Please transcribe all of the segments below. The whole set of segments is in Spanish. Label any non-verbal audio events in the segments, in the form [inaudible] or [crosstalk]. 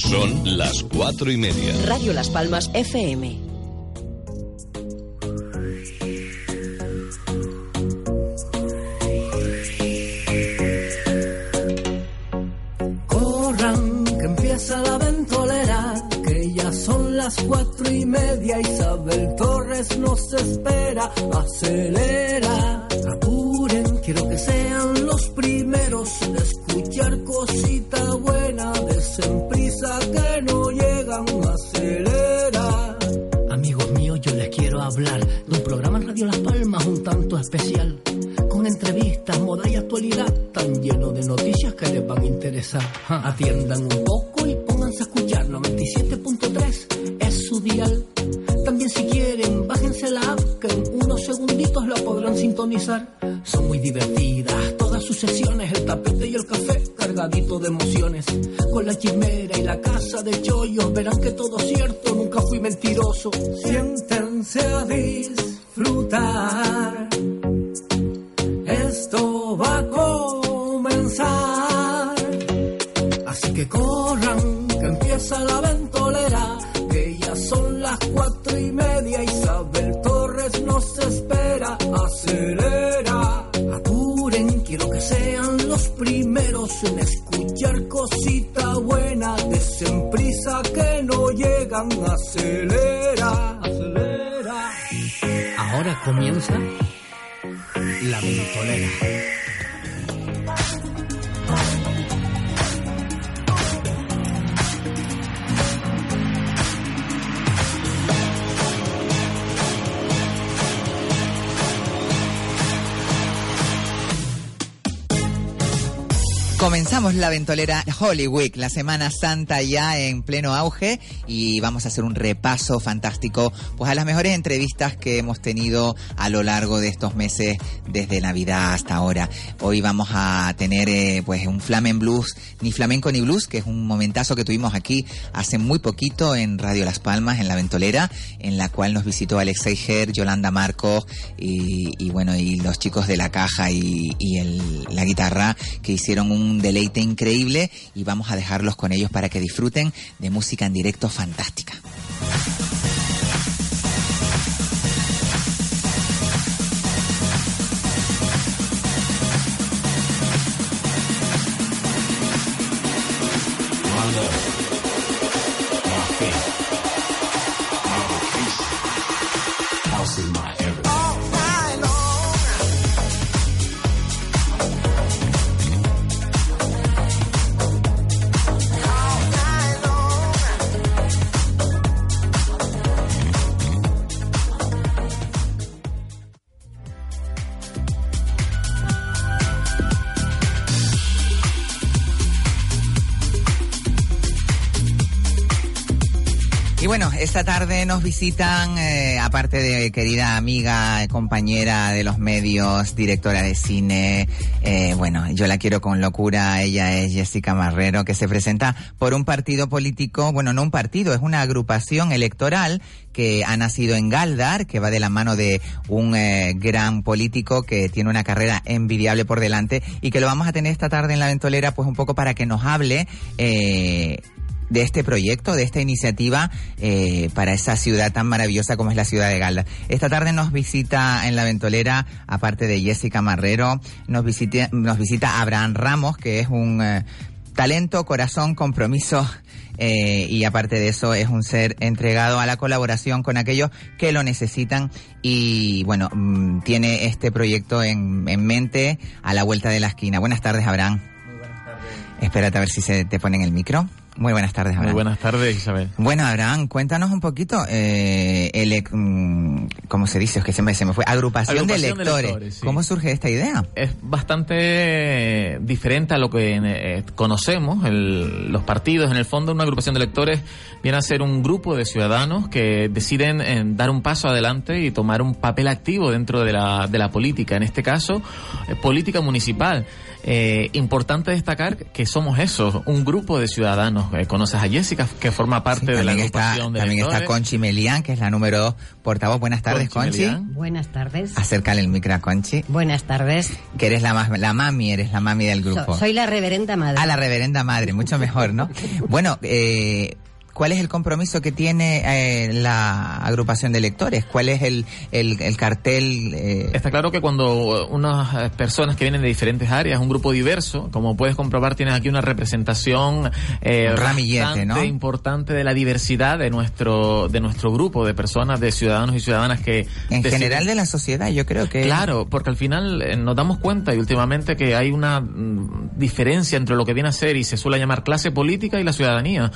Son las cuatro y media. Radio Las Palmas FM. Corran, que empieza la ventolera, que ya son las cuatro y media. Isabel Torres nos espera, acelera, apuren, quiero que sean los primeros en escuchar cosita buena, desen prisa que no llegan, acelera. Amigos míos, yo les quiero hablar de un programa en Radio Las Palmas un tanto especial, con entrevistas, moda y actualidad, tan lleno de noticias que les van a interesar. Ja, Atiendan un poco y pónganse a escuchar 97.3 es su dial. También si quieren, bájense la app que en unos segunditos la podrán sintonizar. Son muy divertidas todas sus el tapete y el café cargadito de emociones. Con la chimera y la casa de chollos verán que todo es cierto, nunca fui mentiroso. Siéntense a disfrutar. Esto va a comenzar. Así que corran, que empieza la ventolera. Que ya son las cuatro y media. Isabel Torres nos espera. Acelera, primeros en escuchar cosita buena. Desen prisa que no llegan. Acelera, acelera. Ahora comienza la ventolera. Comenzamos la ventolera Holy la Semana Santa ya en pleno auge y vamos a hacer un repaso fantástico pues a las mejores entrevistas que hemos tenido a lo largo de estos meses desde Navidad hasta ahora. Hoy vamos a tener eh, pues un Flamen Blues, ni flamenco ni blues, que es un momentazo que tuvimos aquí hace muy poquito en Radio Las Palmas, en la ventolera, en la cual nos visitó Alexei Ger, Yolanda Marcos y, y bueno, y los chicos de la caja y, y el- la guitarra que hicieron un deleite increíble y vamos a dejarlos con ellos para que disfruten de música en directo fantástica. Visitan, eh, aparte de querida amiga, compañera de los medios, directora de cine, eh, bueno, yo la quiero con locura, ella es Jessica Marrero, que se presenta por un partido político, bueno, no un partido, es una agrupación electoral que ha nacido en Galdar, que va de la mano de un eh, gran político que tiene una carrera envidiable por delante y que lo vamos a tener esta tarde en la ventolera, pues un poco para que nos hable eh, de este proyecto, de esta iniciativa eh, para esa ciudad tan maravillosa como es la ciudad de Galda. Esta tarde nos visita en la ventolera, aparte de Jessica Marrero, nos visita, nos visita Abraham Ramos, que es un eh, talento, corazón, compromiso. eh, y aparte de eso es un ser entregado a la colaboración con aquellos que lo necesitan y bueno, mm, tiene este proyecto en, en mente a la vuelta de la esquina. Buenas tardes, Abraham. Espérate a ver si se te pone en el micro. Muy buenas tardes, Abraham. Muy buenas tardes, Isabel. Bueno, Abraham, cuéntanos un poquito, eh, el, mm, ¿cómo se dice? Es que se me, se me fue. Agrupación, Agrupación de de lectores. sí. ¿Cómo surge esta idea? Es bastante diferente a lo que eh, conocemos. El- los partidos, en el fondo, una agrupación de lectores viene a ser un grupo de ciudadanos que deciden eh, dar un paso adelante y tomar un papel activo dentro de la, de la política. En este caso, eh, política municipal. Eh, importante destacar que somos eso, un grupo de ciudadanos. Eh, conoces a Jessica, que forma parte de la también está, agrupación de también está lectores. Conchi Melián, que es la número dos portavoz. Buenas tardes, Conchi. Buenas tardes. Acércale el micro a Conchi, Buenas tardes. que eres la, más, la mami, eres la mami del grupo. So- soy la reverenda madre. A la reverenda madre, mucho mejor, ¿no? [laughs] bueno, eh, ¿cuál es el compromiso que tiene eh, la agrupación de lectores? ¿Cuál es el, el, el cartel? eh, Está claro que cuando unas eh, personas que vienen de diferentes áreas, un grupo diverso, como puedes comprobar, tienes aquí una representación eh, bastante ¿no? importante de la diversidad de nuestro de nuestro grupo de personas, de ciudadanos y ciudadanas que en deciden- general de la sociedad, yo creo que... Claro, porque al final eh, nos damos cuenta y últimamente que hay una mm, diferencia entre lo que viene a ser y se suele llamar clase política y la ciudadanía.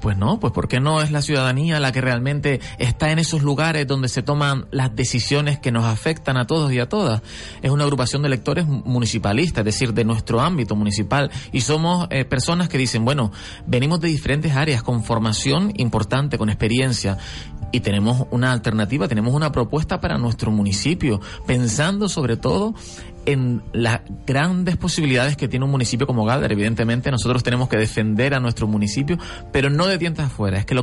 Pues no, pues ¿por qué no es la ciudadanía la que realmente está en esos lugares donde se toman las decisiones que nos afectan a todos y a todas? Es una agrupación de electores municipalistas, es decir, de nuestro ámbito municipal y somos eh, personas que dicen, bueno, venimos de diferentes áreas con formación importante, con experiencia y tenemos una alternativa, tenemos una propuesta para nuestro municipio, pensando sobre todo en las grandes posibilidades que tiene un municipio como Galder. Evidentemente nosotros tenemos que defender a nuestro municipio, pero no de dientes afuera, es que lo,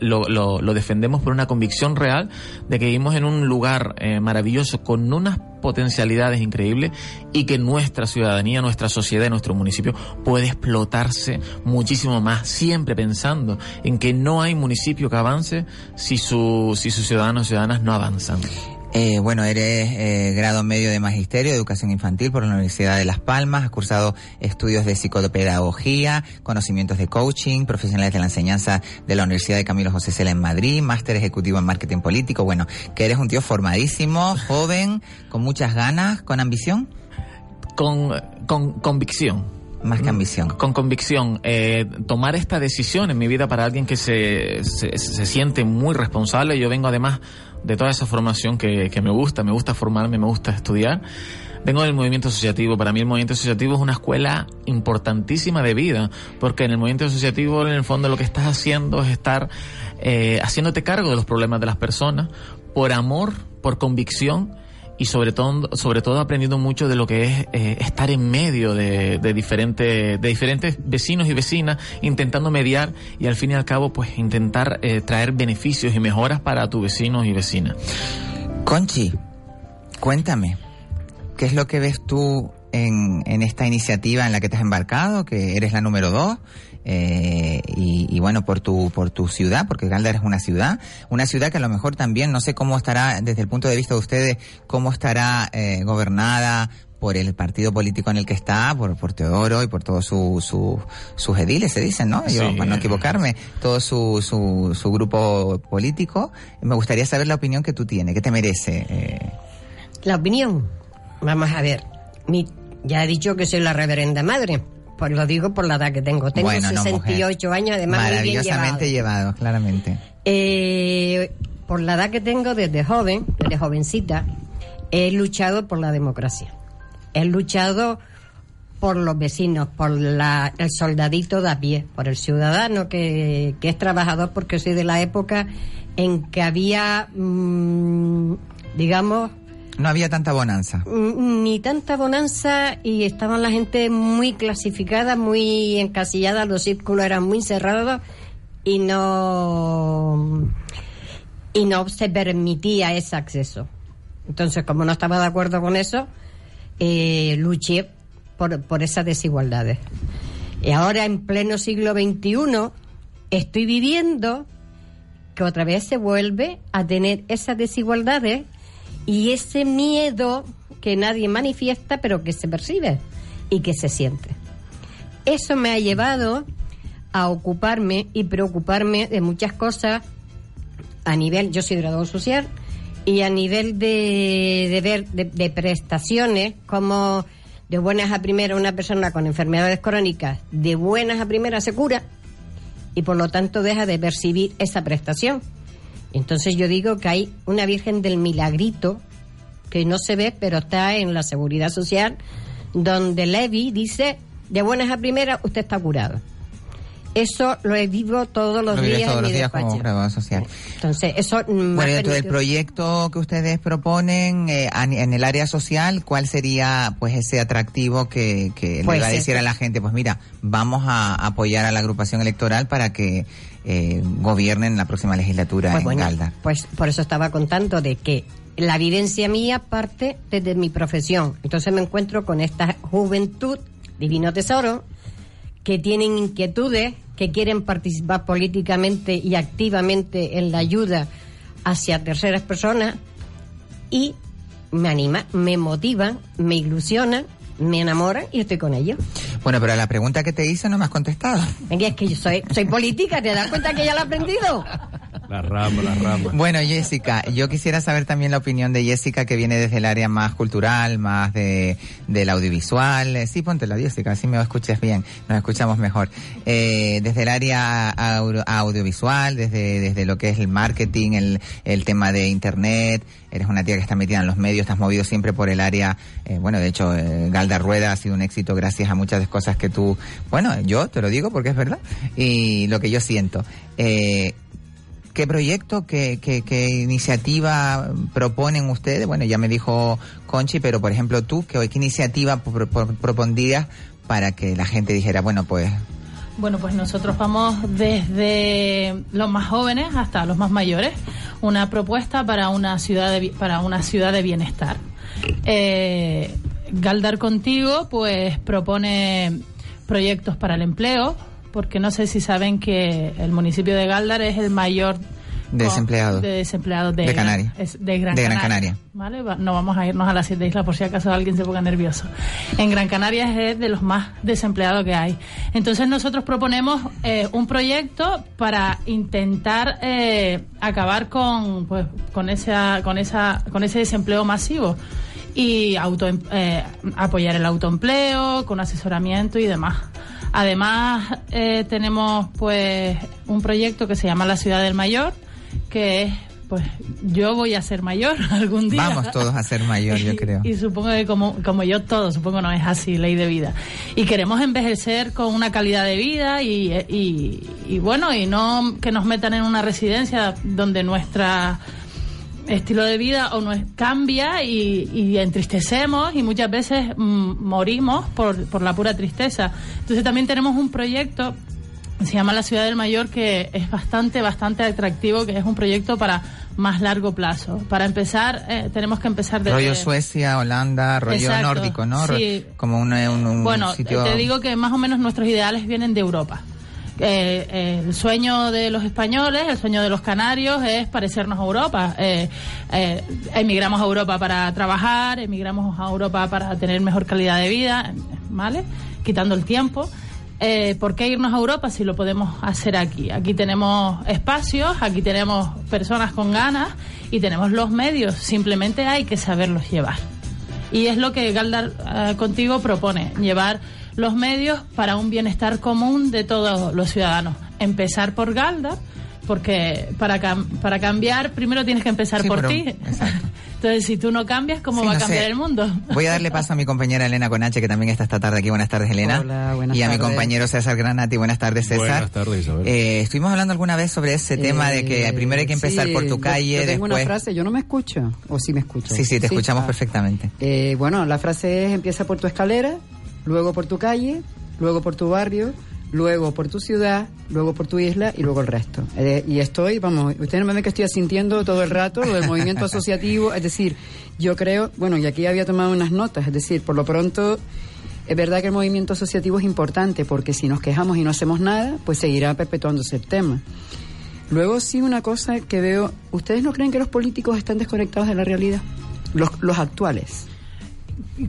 lo, lo- lo defendemos por una convicción real de que vivimos en un lugar eh, maravilloso con unas potencialidades increíbles y que nuestra ciudadanía, nuestra sociedad y nuestro municipio puede explotarse muchísimo más, siempre pensando en que no hay municipio que avance si, su, si sus ciudadanos y ciudadanas no avanzan. Eh, bueno, eres eh, grado medio de Magisterio de Educación Infantil por la Universidad de Las Palmas, has cursado estudios de psicopedagogía, conocimientos de coaching, profesionales de la enseñanza de la Universidad de Camilo José Cela en Madrid, máster ejecutivo en marketing político. Bueno, que eres un tío formadísimo, [laughs] joven, con muchas ganas, con ambición, Con, con convicción. más que ambición. Con convicción, eh, tomar esta decisión en mi vida para alguien que se, se, se siente muy responsable. Yo vengo además de toda esa formación que, que me gusta, me gusta formarme, me gusta estudiar. Vengo del movimiento asociativo. Para mí el movimiento asociativo es una escuela importantísima de vida, porque en el movimiento asociativo en el fondo lo que estás haciendo es estar eh, haciéndote cargo de los problemas de las personas por amor, por convicción y sobre todo, sobre todo aprendiendo mucho de lo que es eh, estar en medio de, de diferentes, de diferentes vecinos y vecinas, intentando mediar y al fin y al cabo, pues intentar eh, traer beneficios y mejoras para tus vecinos y vecinas. Conchi, cuéntame, ¿qué es lo que ves tú en, en esta iniciativa en la que te has embarcado, que eres la número dos? Eh, y, y bueno, por tu, por tu ciudad, porque Galdar es una ciudad, una ciudad que a lo mejor también, no sé cómo estará, desde el punto de vista de ustedes, cómo estará eh, gobernada por el partido político en el que está, por, por Teodoro y por todos su, su, sus ediles, se dicen, ¿no? Yo, Sí. para no equivocarme, todo su, su, su grupo político. Me gustaría saber la opinión que tú tienes, ¿qué te merece? Eh, La opinión. Vamos a ver. Mi, ya he dicho que soy la reverenda madre. Pues lo digo por la edad que tengo. Tengo Bueno, no, 68 años, además muy bien Maravillosamente llevado. llevado, claramente. Eh, por la edad que tengo desde joven, desde jovencita, he luchado por la democracia. He luchado por los vecinos, por la, el soldadito de a pie, por el ciudadano que, que es trabajador, porque soy de la época en que había, mm, digamos, No había tanta bonanza. Mm, ni tanta bonanza y estaban la gente muy clasificada, muy encasillada, los círculos eran muy cerrados y no y no se permitía ese acceso. Entonces, como no estaba de acuerdo con eso, eh, luché por, por esas desigualdades. Y ahora, en pleno siglo XXI, estoy viviendo que otra vez se vuelve a tener esas desigualdades y ese miedo que nadie manifiesta, pero que se percibe y que se siente. Eso me ha llevado a ocuparme y preocuparme de muchas cosas a nivel, yo soy graduado social, y a nivel de, de ver de, de prestaciones, como de buenas a primeras una persona con enfermedades crónicas, de buenas a primeras se cura, y por lo tanto deja de percibir esa prestación. Entonces yo digo que hay una Virgen del Milagrito que no se ve, pero está en la Seguridad Social, donde Levi dice, de buenas a primeras, usted está curado. Eso lo vivo todos los Lo días todos en los días como observador social. Entonces, eso Bueno, dentro del proyecto que ustedes proponen eh, en el área social, ¿cuál sería pues ese atractivo que, que Pues le va a decir a la gente? Pues mira, vamos a apoyar a la agrupación electoral para que eh, gobiernen la próxima legislatura Pues en bueno, pues por eso estaba contando de que la vivencia mía parte desde mi profesión. Entonces me encuentro con esta juventud, divino tesoro, que tienen inquietudes, que quieren participar políticamente y activamente en la ayuda hacia terceras personas y me anima, me motivan, me ilusionan, me enamoran y estoy con ellos. Bueno, pero a la pregunta que te hice no me has contestado. Venga, es que yo soy, soy política, ¿te das cuenta que ya lo he aprendido? La rama, la rama. Bueno, Jessica, yo quisiera saber también la opinión de Jessica, que viene desde el área más cultural, más de del audiovisual. Eh, Sí, póntela, Jessica, así me escuchas bien, nos escuchamos mejor. Eh, desde el área au- audiovisual, desde, desde lo que es el marketing, el, el tema de internet. Eres una tía que está metida en los medios, estás movido siempre por el área. eh, bueno, de hecho, eh, Galda Rueda ha sido un éxito gracias a muchas de las cosas que tú. Bueno, yo te lo digo porque es verdad. Y lo que yo siento. Eh, ¿Qué proyecto, qué, qué, qué iniciativa proponen ustedes? Bueno, ya me dijo Conchi, pero por ejemplo tú, ¿qué, qué iniciativa pro- pro- propondrías para que la gente dijera, bueno, pues Bueno, pues nosotros vamos desde los más jóvenes hasta los más mayores, una propuesta para una ciudad de, para una ciudad de bienestar. Eh, Galdar Contigo, pues propone proyectos para el empleo, porque no sé si saben que el municipio de Galdar es el mayor De desempleados. de desempleados de, De Canarias. de Gran De Gran Canaria. Canaria. ¿Vale? Va- No vamos a irnos a las siete islas por si acaso alguien se ponga nervioso. En Gran Canaria es de los más desempleados que hay. Entonces nosotros proponemos eh, un proyecto para intentar eh, acabar con pues con esa con esa con ese desempleo masivo y auto, eh, apoyar el autoempleo con asesoramiento y demás. Además eh, tenemos pues un proyecto que se llama La Ciudad del Mayor que es pues yo voy a ser mayor [laughs] algún día. vamos todos a ser mayor, yo [laughs] creo. Y supongo que como, como yo todo, supongo no es así, ley de vida. Y queremos envejecer con una calidad de vida y, y, y bueno, y no que nos metan en una residencia donde nuestra estilo de vida o nos cambia y, y entristecemos y muchas veces mm, morimos por, por la pura tristeza. Entonces también tenemos un proyecto se llama La Ciudad del Mayor, que es bastante, bastante atractivo, que es un proyecto para más largo plazo. Para empezar, eh, tenemos que empezar desde... Rollo Suecia, Holanda, rollo Exacto, nórdico, ¿no? Sí. Como un, un- un Bueno, sitio... te digo que más o menos nuestros ideales vienen de Europa. Eh, el sueño de los españoles, el sueño de los canarios es parecernos a Europa. Eh, eh, emigramos a Europa para trabajar, emigramos a Europa para tener mejor calidad de vida, ¿vale? Quitando el tiempo. ¿Por qué irnos a Europa si lo podemos hacer aquí? Aquí tenemos espacios, aquí tenemos personas con ganas y tenemos los medios, simplemente hay que saberlos llevar. Y es lo que Galdar contigo propone, llevar los medios para un bienestar común de todos los ciudadanos. Empezar por Galdar, porque para, cam- para cambiar primero tienes que empezar Sí, por ti. [laughs] Entonces, si tú no cambias, ¿cómo Sí, va a no cambiar sé. el mundo? [laughs] Voy a darle paso a mi compañera Elena Conache, que también está esta tarde aquí. Buenas tardes, Elena. Hola, buenas y a mi compañero César Granati. Buenas tardes, César. Buenas tardes, Isabel. Eh, estuvimos hablando alguna vez sobre ese tema de que Eh, primero hay que empezar sí, por tu yo- calle, yo tengo después... una frase, yo no me escucho, o sí me escucho. Sí, sí, te escuchamos ah. perfectamente. Eh, bueno, la frase es empieza por tu escalera, luego por tu calle, luego por tu barrio, luego por tu ciudad, luego por tu isla y luego el resto. Eh, y estoy, vamos, ustedes no me ven que estoy sintiendo todo el rato lo del [laughs] movimiento asociativo, es decir, yo creo, bueno, y aquí había tomado unas notas, es decir, por lo pronto es verdad que el movimiento asociativo es importante porque si nos quejamos y no hacemos nada, pues seguirá perpetuándose el tema. Luego sí una cosa que veo, ¿ustedes no creen que los políticos están desconectados de la realidad? Los, los actuales.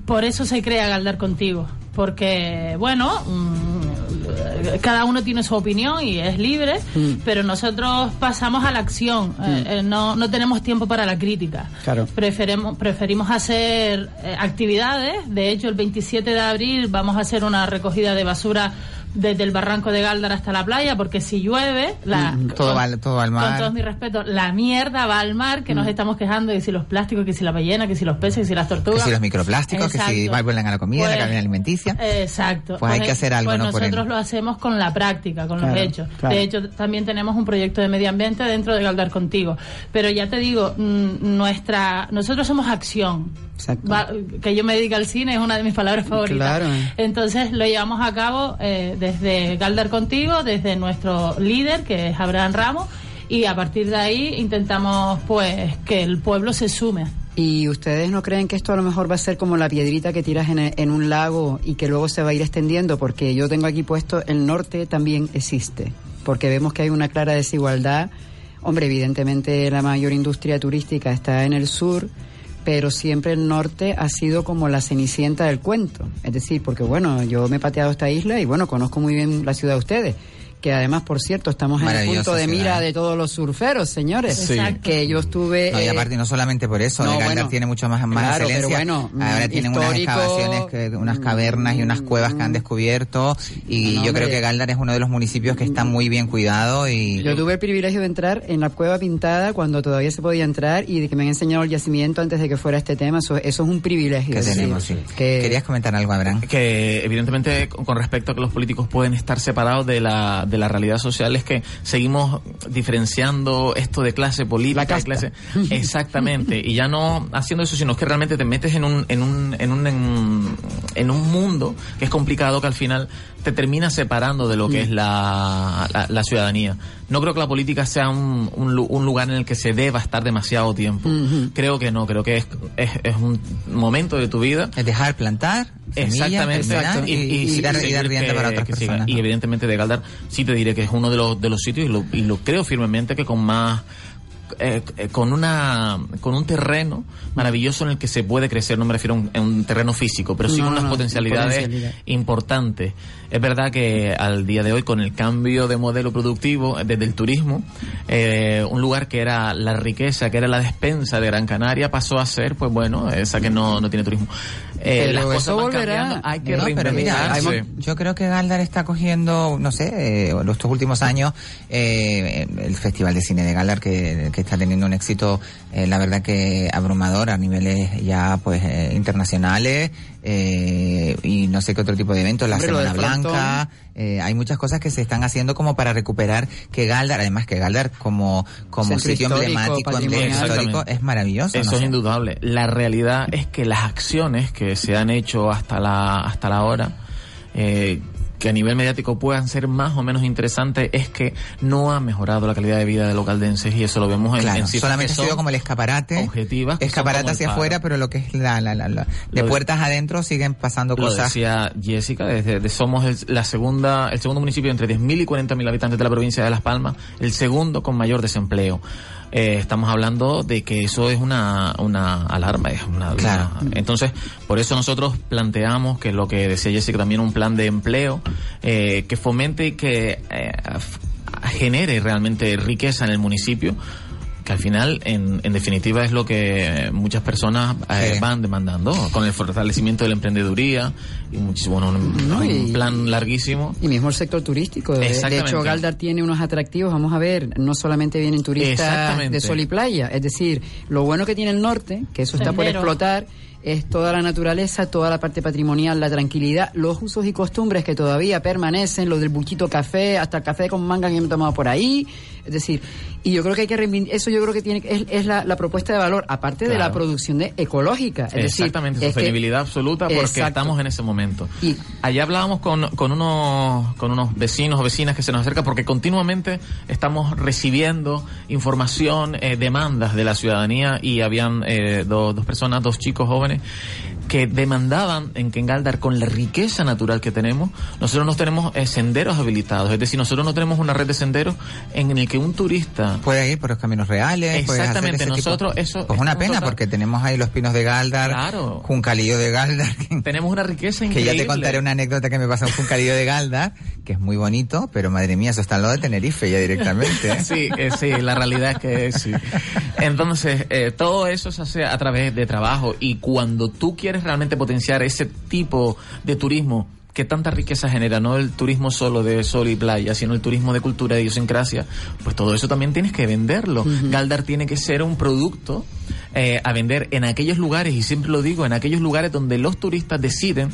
Por eso se crea Galdar contigo. Porque, bueno, mm, cada uno tiene su opinión y es libre, Mm. pero nosotros pasamos a la acción. Eh, eh, no, no tenemos tiempo para la crítica. Claro. Preferemos, preferimos hacer eh, actividades. De hecho, el 27 de abril vamos a hacer una recogida de basura desde el barranco de Galdar hasta la playa, porque si llueve, la, Mm, todo va al- todo va al con mar. todos mis respetos, la mierda va al mar, que nos estamos quejando de si los plásticos, que si la ballena, que si los peces, que si las Que tortugas. si los microplásticos, que si vuelven a la comida, Pues, la cadena alimenticia. Exacto. Pues hay que hacer algo, pues nosotros el- lo hacemos con la práctica, con Claro, los hechos. claro. De hecho, también tenemos un proyecto de medio ambiente dentro de Galdar Contigo. Pero ya te digo, mm, nuestra, nosotros somos acción. Va- que yo me dedique al cine es una de mis palabras favoritas. Claro. Entonces lo llevamos a cabo eh, desde Galdar Contigo, desde nuestro líder, que es Abraham Ramos, y a partir de ahí intentamos pues que el pueblo se sume. ¿Y ustedes no creen que esto a lo mejor va a ser como la piedrita que tiras en, en un lago y que luego se va a ir extendiendo? Porque yo tengo aquí puesto el norte también existe, porque vemos que hay una clara desigualdad. Hombre, evidentemente la mayor industria turística está en el sur, pero siempre el norte ha sido como la cenicienta del cuento. Es decir, porque bueno, yo me he pateado esta isla y bueno, conozco muy bien la ciudad de ustedes. Que además, por cierto, estamos en el punto de ciudad. mira de todos los surferos, señores. Sí. Exacto. Que yo estuve. No, y eh, aparte, no solamente por eso, no, bueno, tiene mucho más, más claro, pero excelencia. bueno, mm, Ahora tienen unas mm, excavaciones, que, unas cavernas y unas cuevas que han descubierto. Y No, yo creo que Galdar es uno de los municipios que está muy bien cuidado. y Yo tuve el privilegio de entrar en la cueva pintada cuando todavía se podía entrar y de que me han enseñado el yacimiento antes de que fuera este tema. Eso, eso es un privilegio. que tenemos, sí. que- Querías comentar algo, Abraham. que evidentemente con respecto a que los políticos pueden estar separados de la, de la realidad social es que seguimos diferenciando esto de clase política clase [laughs] exactamente. Y ya no haciendo eso sino que realmente te metes en un en un en un en, en un mundo que es complicado que al final te termina separando de lo que es la, la, la ciudadanía. No creo que la política sea un, un, lu- un lugar en el que se deba estar demasiado tiempo. Creo que no creo que es, es, es un momento de tu vida. Es dejar plantar Exactamente. y- y dar- y seguir dar para otras personas, Y ¿no? evidentemente de Galdar sí te diré que es uno de los, de los sitios y lo, y lo creo firmemente que con más eh, eh, con una con un terreno maravilloso en el que se puede crecer no me refiero a un, a un terreno físico pero sí No, con unas no, potencialidades potencialidad. importantes es verdad que al día de hoy con el cambio de modelo productivo eh, desde el turismo eh, un lugar que era la riqueza que era la despensa de Gran Canaria pasó a ser pues bueno esa que no, no tiene turismo Eh, Pero las cosas eso van volverá. cambiando, hay que No, pero mira, hay yo creo que Galdar está cogiendo, no sé, eh, en estos últimos años, el Festival de Cine de Galdar que, que está teniendo un éxito, eh, la verdad que abrumador a niveles ya pues eh, internacionales eh, y no sé qué otro tipo de eventos, la Hombre, Semana. Blanca, eh, hay muchas cosas que se están haciendo como para recuperar que Galdar, además que Galdar como, como Centro sitio histórico, emblemático, histórico, es maravilloso. Eso no es sé. indudable. La realidad es que las acciones que se han hecho hasta la hasta la hora eh, que a nivel mediático puedan ser más o menos interesantes es que no ha mejorado la calidad de vida de los caldenses y eso lo vemos en, Claro, en solamente ha sido como el escaparate. objetivas Escaparate hacia afuera, pero lo que es la, la, la, la- de Lo de- puertas adentro siguen pasando Lo cosas. decía Jessica, desde, de- somos el, la segunda, el segundo municipio entre 10.000 y 40.000 habitantes de la provincia de Las Palmas, el segundo con mayor desempleo. Eh, estamos hablando de que eso es una, una alarma, es una, Claro. una- entonces, por eso nosotros planteamos que lo que decía Jessica también un plan de empleo eh, que fomente y que eh, genere realmente riqueza en el municipio que al final, en, en definitiva, es lo que muchas personas eh, Sí. van demandando, con el fortalecimiento de la emprendeduría y muchísimo, bueno, un, No, un y- plan larguísimo. Y mismo el sector turístico. De- hecho, Galdar tiene unos atractivos. Vamos a ver, no solamente vienen turistas de sol y playa. Es decir, lo bueno que tiene el norte, que eso está por explotar, es toda la naturaleza, toda la parte patrimonial, la tranquilidad, los usos y costumbres que todavía permanecen, lo del buquito café, hasta el café con manga que hemos tomado por ahí. Es decir, y yo creo que hay que reivindicar, eso yo creo que tiene es, es la, la propuesta de valor, aparte de la producción de ecológica. Es decir, Exactamente, es que- sostenibilidad absoluta porque Exacto. estamos en ese momento. Y- Allá hablábamos con, con, unos, con unos vecinos o vecinas que se nos acercan porque continuamente estamos recibiendo información, eh, demandas de la ciudadanía y habían eh, dos, dos personas, dos chicos jóvenes que demandaban en que en Galdar, con la riqueza natural que tenemos, nosotros no tenemos eh, senderos habilitados. Es decir, nosotros no tenemos una red de senderos en el que un turista Puede ir por los caminos reales. puedes hacer Exactamente, ese tipo- nosotros eso Pues una pena total- porque tenemos ahí los pinos de Galdar, Claro. Juncalillo de Galdar, que, tenemos una riqueza que increíble. ya te contaré una anécdota que me pasó en Juncalillo de Galdar, que es muy bonito, pero madre mía, eso está al lado de Tenerife ya directamente. ¿eh? [laughs] Sí, eh, sí, la realidad es que sí. Entonces, eh, todo eso se hace a través de trabajo y cuando tú quieres realmente potenciar ese tipo de turismo que tanta riqueza genera, no el turismo solo de sol y playa, sino el turismo de cultura, de idiosincrasia, pues todo eso también tienes que venderlo. Galdar tiene que ser un producto eh, a vender en aquellos lugares, y siempre lo digo, en aquellos lugares donde los turistas deciden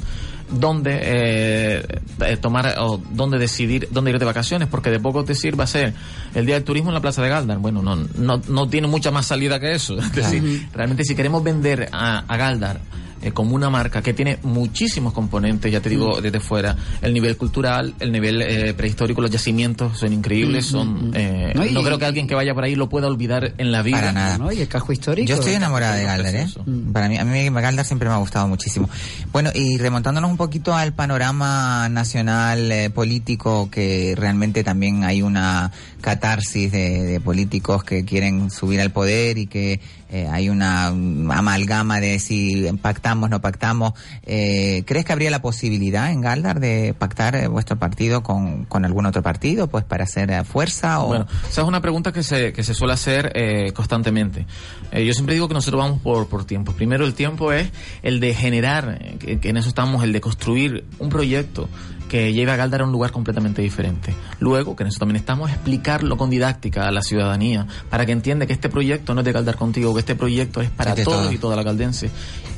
dónde eh, eh, tomar o dónde decidir dónde ir de vacaciones, porque de poco te sirva ser el día del turismo en la plaza de Galdar. Bueno, no, no, no tiene mucha más salida que eso. [laughs] Es decir, realmente si queremos vender a, a Galdar eh, como una marca que tiene muchísimos componentes, ya te digo desde fuera, el nivel cultural, el nivel eh, prehistórico, los yacimientos son increíbles, son eh, No, creo que alguien que vaya por ahí lo pueda olvidar en la vida. Para nada. ¿no? Y el casco histórico. Yo estoy enamorada de Galdar, ¿eh? Para mí, a mí Galdar siempre me ha gustado muchísimo. Bueno, y remontándonos un poquito al panorama nacional eh, político, que realmente también hay una catarsis de, de políticos que quieren subir al poder y que eh, hay una amalgama de si pactamos, no pactamos. Eh, ¿Crees que habría la posibilidad en Galdar de pactar eh, vuestro partido con, con algún otro partido, pues para hacer eh, fuerza o...? Bueno, esa es una pregunta que se, que se suele hacer eh, constantemente. Yo siempre digo que nosotros vamos por, por tiempos. Primero, el tiempo es el de generar, que en eso estamos, el de construir un proyecto que lleve a Galdar a un lugar completamente diferente. Luego, que en eso también estamos, explicarlo con didáctica a la ciudadanía, para que entienda que este proyecto no es de Galdar contigo, que este proyecto es para todos todo. y toda la caldense.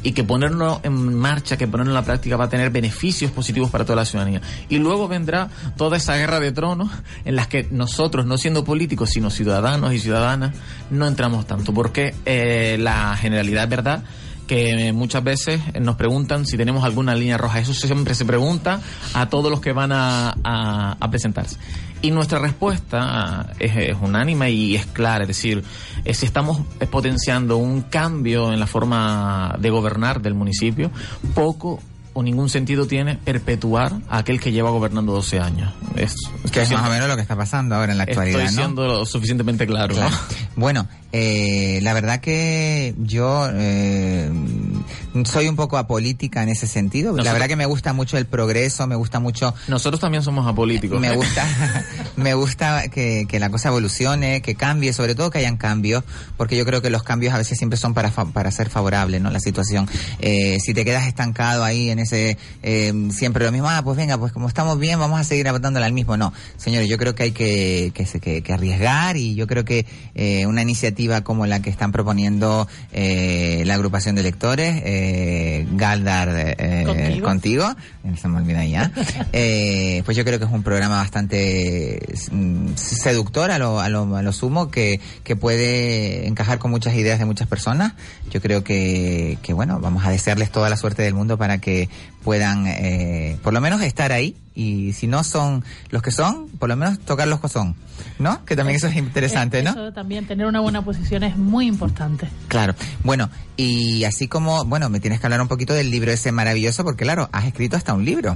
Y que ponerlo en marcha, que ponerlo en la práctica va a tener beneficios positivos para toda la ciudadanía. Y luego vendrá toda esa guerra de tronos en las que nosotros, no siendo políticos, sino ciudadanos y ciudadanas, no entramos tanto. Porque eh, la generalidad verdad que muchas veces nos preguntan si tenemos alguna línea roja. Eso siempre se pregunta a todos los que van a, a- a presentarse. Y nuestra respuesta es, es unánime y es clara, es decir, si estamos potenciando un cambio en la forma de gobernar del municipio, poco o ningún sentido tiene perpetuar a aquel que lleva gobernando 12 años. Es, que es más o menos lo que está pasando ahora en la actualidad, Estoy ¿no? siendo lo suficientemente claro, ¿no? Claro. Bueno, eh, la verdad que yo eh, soy un poco apolítica en ese sentido. la verdad que me gusta mucho el progreso, me gusta mucho... Nosotros también somos apolíticos. Me gusta, [laughs] [laughs] me gusta que, que la cosa evolucione, que cambie, sobre todo que hayan cambios, porque yo creo que los cambios a veces siempre son para, para ser favorable, ¿no? La situación. Eh, si te quedas estancado ahí en ese, eh, siempre lo mismo, ah, pues venga, pues como estamos bien, vamos a seguir apuntándole al mismo. No, señores, yo creo que hay que, que, que- que arriesgar y yo creo que eh, una iniciativa como la que están proponiendo eh, la agrupación de lectores, eh, Galdar eh, Contigo. contigo, se me olvida ya, [laughs] eh, pues yo creo que es un programa bastante mm, seductor a lo, a lo, a lo sumo, que, que puede encajar con muchas ideas de muchas personas. Yo creo que, que bueno, vamos a desearles toda la suerte del mundo para que puedan, eh, por lo menos estar ahí, y si no son los que son, por lo menos tocar los que son, ¿no? Que también eso es interesante, ¿no? Eso también, tener una buena posición es muy importante. Claro. Bueno, y así como, bueno, me tienes que hablar un poquito del libro ese maravilloso, porque claro, has escrito hasta un libro.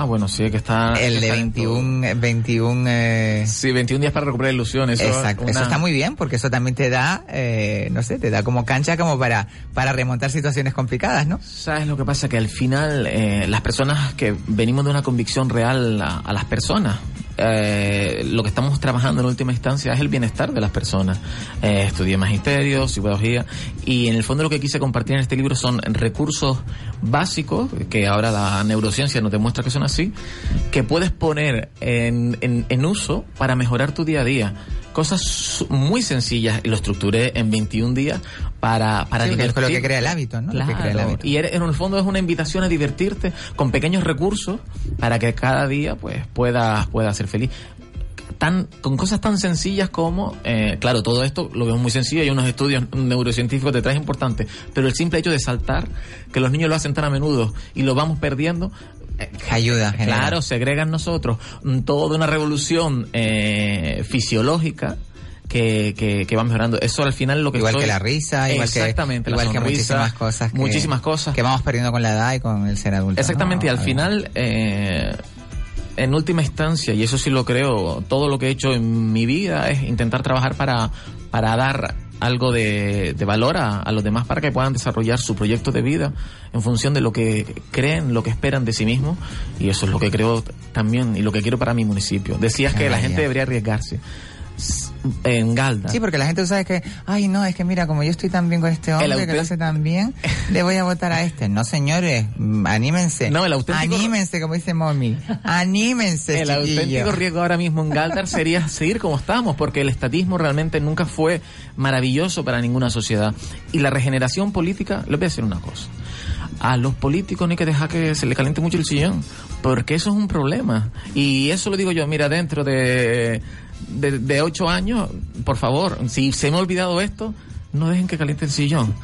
Ah, bueno, sí, que está... El de está en todo. 21, 21 eh, Sí, 21 días para recuperar ilusiones. Eso, Exacto, eso está muy bien porque eso también te da, eh, no sé, te da como cancha como para, para remontar situaciones complicadas, ¿no? ¿Sabes lo que pasa? Que al final eh, las personas que venimos de una convicción real a, a las personas, eh, lo que estamos trabajando en última instancia es el bienestar de las personas. Eh, estudié magisterio, psicología y en el fondo lo que quise compartir en este libro son recursos básicos que ahora la neurociencia nos demuestra que son así, que puedes poner en, en, en uso para mejorar tu día a día. Cosas muy sencillas y lo estructuré en 21 días para, para Sí, es lo que crea el hábito, ¿no? Lo que crea el hábito. y en el fondo es una invitación a divertirte con pequeños recursos para que cada día pues puedas puedas ser feliz. Tan, con cosas tan sencillas como, eh, claro, todo esto lo veo muy sencillo, hay unos estudios neurocientíficos detrás importantes, pero el simple hecho de saltar, que los niños lo hacen tan a menudo y lo vamos perdiendo, Ayuda, genera. Claro, segrega en nosotros mm, toda una revolución eh, fisiológica que, que, que va mejorando. Eso al final lo que Igual que la risa, igual que, Exactamente, la igual que muchísimas cosas. Que, muchísimas cosas. Que vamos perdiendo con la edad y con el ser adulto. Exactamente, y al final, eh, en última instancia, y eso sí lo creo, todo lo que he hecho en mi vida es intentar trabajar para, para dar algo de, de valor a, a los demás para que puedan desarrollar su proyecto de vida en función de lo que creen, lo que esperan de sí mismos y eso es lo que creo también y lo que quiero para mi municipio. Decías que la maravilla. gente debería arriesgarse. En Galda. Sí, porque la gente sabe que, ay, no, es que mira, como yo estoy tan bien con este hombre, que lo hace tan bien, [laughs] le voy a votar a este. No, señores, mm, anímense. No, el auténtico- Anímense, como dice Mommy. Anímense, El auténtico riesgo ahora mismo en Galdar [laughs] sería seguir como estamos, porque el estatismo realmente nunca fue maravilloso para ninguna sociedad. Y la regeneración política, les voy a decir una cosa. A los políticos no hay que dejar que se le caliente mucho el sillón, porque eso es un problema. Y eso lo digo yo, mira, dentro de, de, de ocho años, por favor, si se me ha olvidado esto, no dejen que caliente el sillón.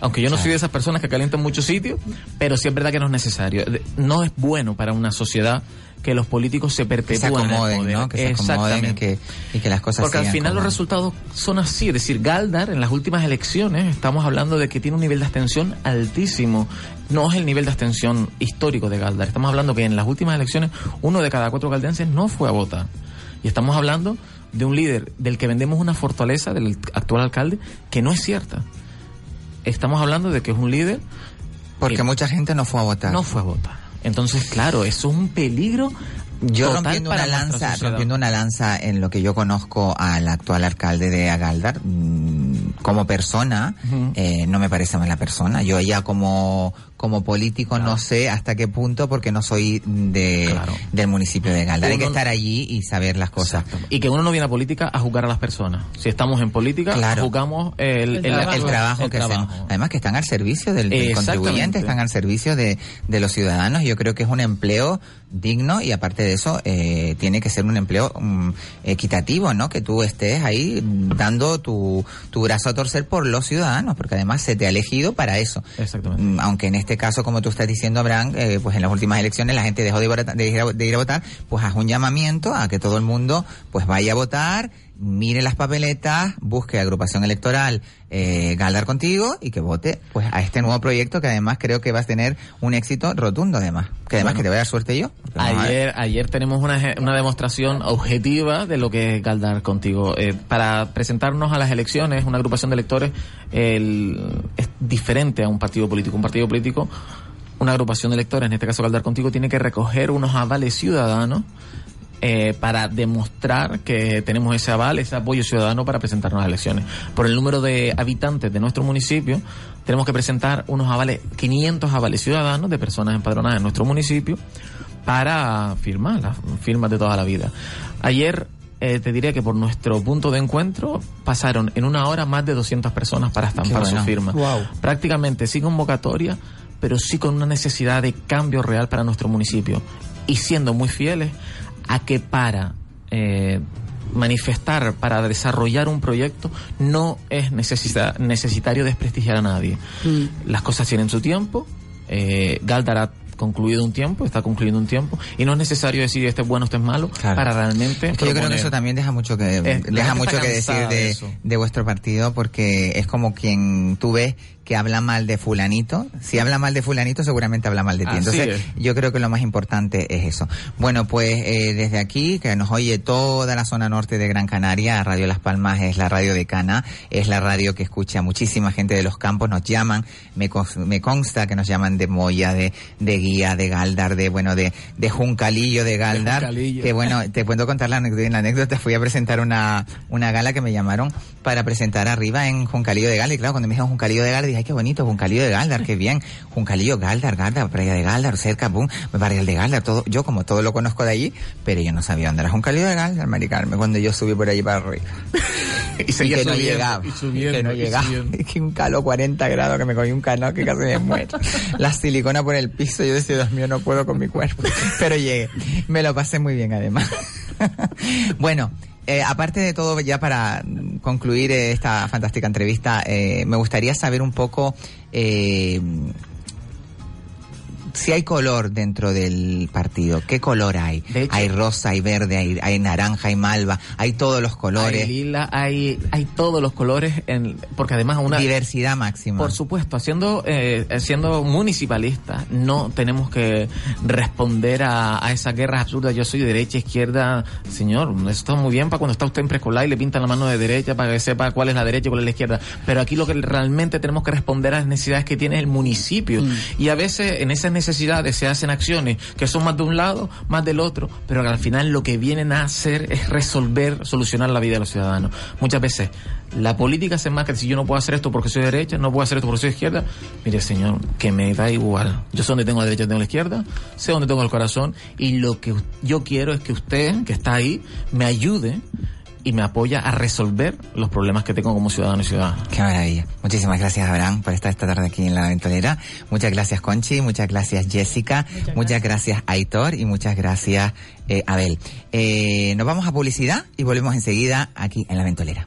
Aunque yo no soy de esas personas que calientan muchos sitios, pero sí es verdad que no es necesario. No es bueno para una sociedad que los políticos se Que se perpetúen en el acomoden, poder. ¿no? Que se acomoden y que, y que las cosas Porque al final los resultados son así. Es decir, Galdar en las últimas elecciones estamos hablando de que tiene un nivel de abstención altísimo. No es el nivel de abstención histórico de Galdar. Estamos hablando que en las últimas elecciones uno de cada cuatro galdenses no fue a votar. Y estamos hablando de un líder del que vendemos una fortaleza del actual alcalde que no es cierta. Estamos hablando de que es un líder Porque que mucha gente no fue a votar. no fue a votar. Entonces, claro, eso es un peligro. Yo rompiendo una lanza, rompiendo una lanza en lo que yo conozco al actual alcalde de Agaldar, mm, como persona, eh, no me parece mala persona. Yo ya como como político no sé hasta qué punto porque no soy de Claro. del municipio de Galdar. Hay que Uno- estar allí y saber las cosas. Y que uno no viene a política a juzgar a las personas. Si estamos en política, Claro. juzgamos el, El el- trabajo. el trabajo el que trabajo. hacemos. Además que están al servicio del, contribuyente, están al servicio de, de los ciudadanos. Yo creo que es un empleo digno y aparte de eso eh, tiene que ser un empleo mm, equitativo, ¿no? Que tú estés ahí dando tu, tu brazo a torcer por los ciudadanos, porque además se te ha elegido para eso. Exactamente. Mm, Aunque en este caso, como tú estás diciendo, Abraham, eh, pues en las últimas elecciones la gente dejó de, ir a, ir a votar, pues haz un llamamiento a que todo el mundo pues vaya a votar, mire las papeletas, busque agrupación electoral eh, Galdar contigo y que vote pues a este nuevo proyecto que además creo que va a tener un éxito rotundo además. Que además Bueno. que te vaya a dar suerte yo. Ayer, ayer tenemos una, una demostración objetiva de lo que es Galdar contigo. Eh, para presentarnos a las elecciones, una agrupación de electores el- es diferente a un partido político. Un partido político, una agrupación de electores, en este caso Galdar contigo, tiene que recoger unos avales ciudadanos eh, para demostrar que tenemos ese aval, ese apoyo ciudadano para presentarnos a las elecciones. Por el número de habitantes de nuestro municipio, tenemos que presentar unos avales, 500 avales ciudadanos de personas empadronadas en nuestro municipio para firmar, las firmas de toda la vida. Ayer eh, te diría que por nuestro punto de encuentro pasaron en una hora más de 200 personas para estampar su firma. Guau. Prácticamente sin convocatoria, pero sí con una necesidad de cambio real para nuestro municipio. Y siendo muy fieles a que para eh, manifestar, para desarrollar un proyecto, no es necesita- necesitario desprestigiar a nadie. Las cosas tienen su tiempo. Eh, Galdar ha concluido un tiempo, está concluyendo un tiempo, y no es necesario decir este es bueno, este es malo, Claro. para realmente. Es que yo creo que eso también deja mucho que deja mucho que decir de de vuestro partido porque es como quien tú ves que habla mal de fulanito. Si habla mal de fulanito, seguramente habla mal de ti. Así Entonces, es. yo creo que lo más importante es eso. Bueno, pues eh, desde aquí, que nos oye toda la zona norte de Gran Canaria, Radio Las Palmas es la radio de Cana, es la radio que escucha muchísima gente de los campos, nos llaman, me, me consta que nos llaman de Moya, de, de Guía, de Galdar, de, bueno, de, de Juncalillo, de Galdar, Juncalillo. que bueno, te puedo contar la anécdota. En la anécdota fui a presentar una, una gala que me llamaron para presentar arriba en Juncalillo de Galdar. Y claro, cuando me dijeron Juncalillo de Galdar, dije, ay, qué bonito, Juncalillo de Galdar, qué bien. Juncalillo, Galdar, Galdar, playa de Galdar, cerca, pum, barrial de Galdar, todo. Yo como todo lo conozco de allí, pero yo no sabía dónde era Juncalillo de Galdar, Maricarme, cuando yo subí por allí para arriba. [laughs] y seguía que no llegaba. y subiendo, que no y llegaba. Es que un calor 40 grados que me cogí un calor que casi me muero. La silicona por el piso, yo decía, Dios mío, no puedo con mi cuerpo. Pero llegué. Me lo pasé muy bien además. [laughs] bueno. Eh, aparte de todo, ya para concluir esta fantástica entrevista, eh, me gustaría saber un poco eh, si hay color dentro del partido. ¿Qué color hay? Hecho- hay rosa, hay verde, hay, hay naranja, hay malva, hay todos los colores. Hay lila, hay, hay todos los colores, en, porque además una... Diversidad máxima. Por supuesto, siendo, eh, siendo municipalistas, no tenemos que responder a, a esas guerras absurdas. Yo soy de derecha, izquierda. Señor, eso está muy bien para cuando está usted en preescolar y le pintan la mano de derecha para que sepa cuál es la derecha y cuál es la izquierda. Pero aquí lo que realmente tenemos que responder a las necesidades que tiene el municipio. Y a veces en esas necesidades necesidades se hacen acciones que son más de un lado, más del otro, pero que al final lo que vienen a hacer es resolver, solucionar la vida de los ciudadanos. Muchas veces la política se enmarca si yo no puedo hacer esto porque soy de derecha, no puedo hacer esto porque soy izquierda. Mire, señor, que me da igual. Yo sé dónde tengo la derecha, tengo la izquierda, sé dónde tengo el corazón y lo que yo quiero es que usted, que está ahí, me ayude y me apoya a resolver los problemas que tengo como ciudadano y ciudadana. Qué maravilla. Muchísimas gracias, Abraham, por estar esta tarde aquí en La Ventolera. Muchas gracias, Conchi. Muchas gracias, Jessica. Muchas, gracias, Aitor. Y muchas gracias, eh, Abel. Eh, nos vamos a publicidad y volvemos enseguida aquí en La Ventolera.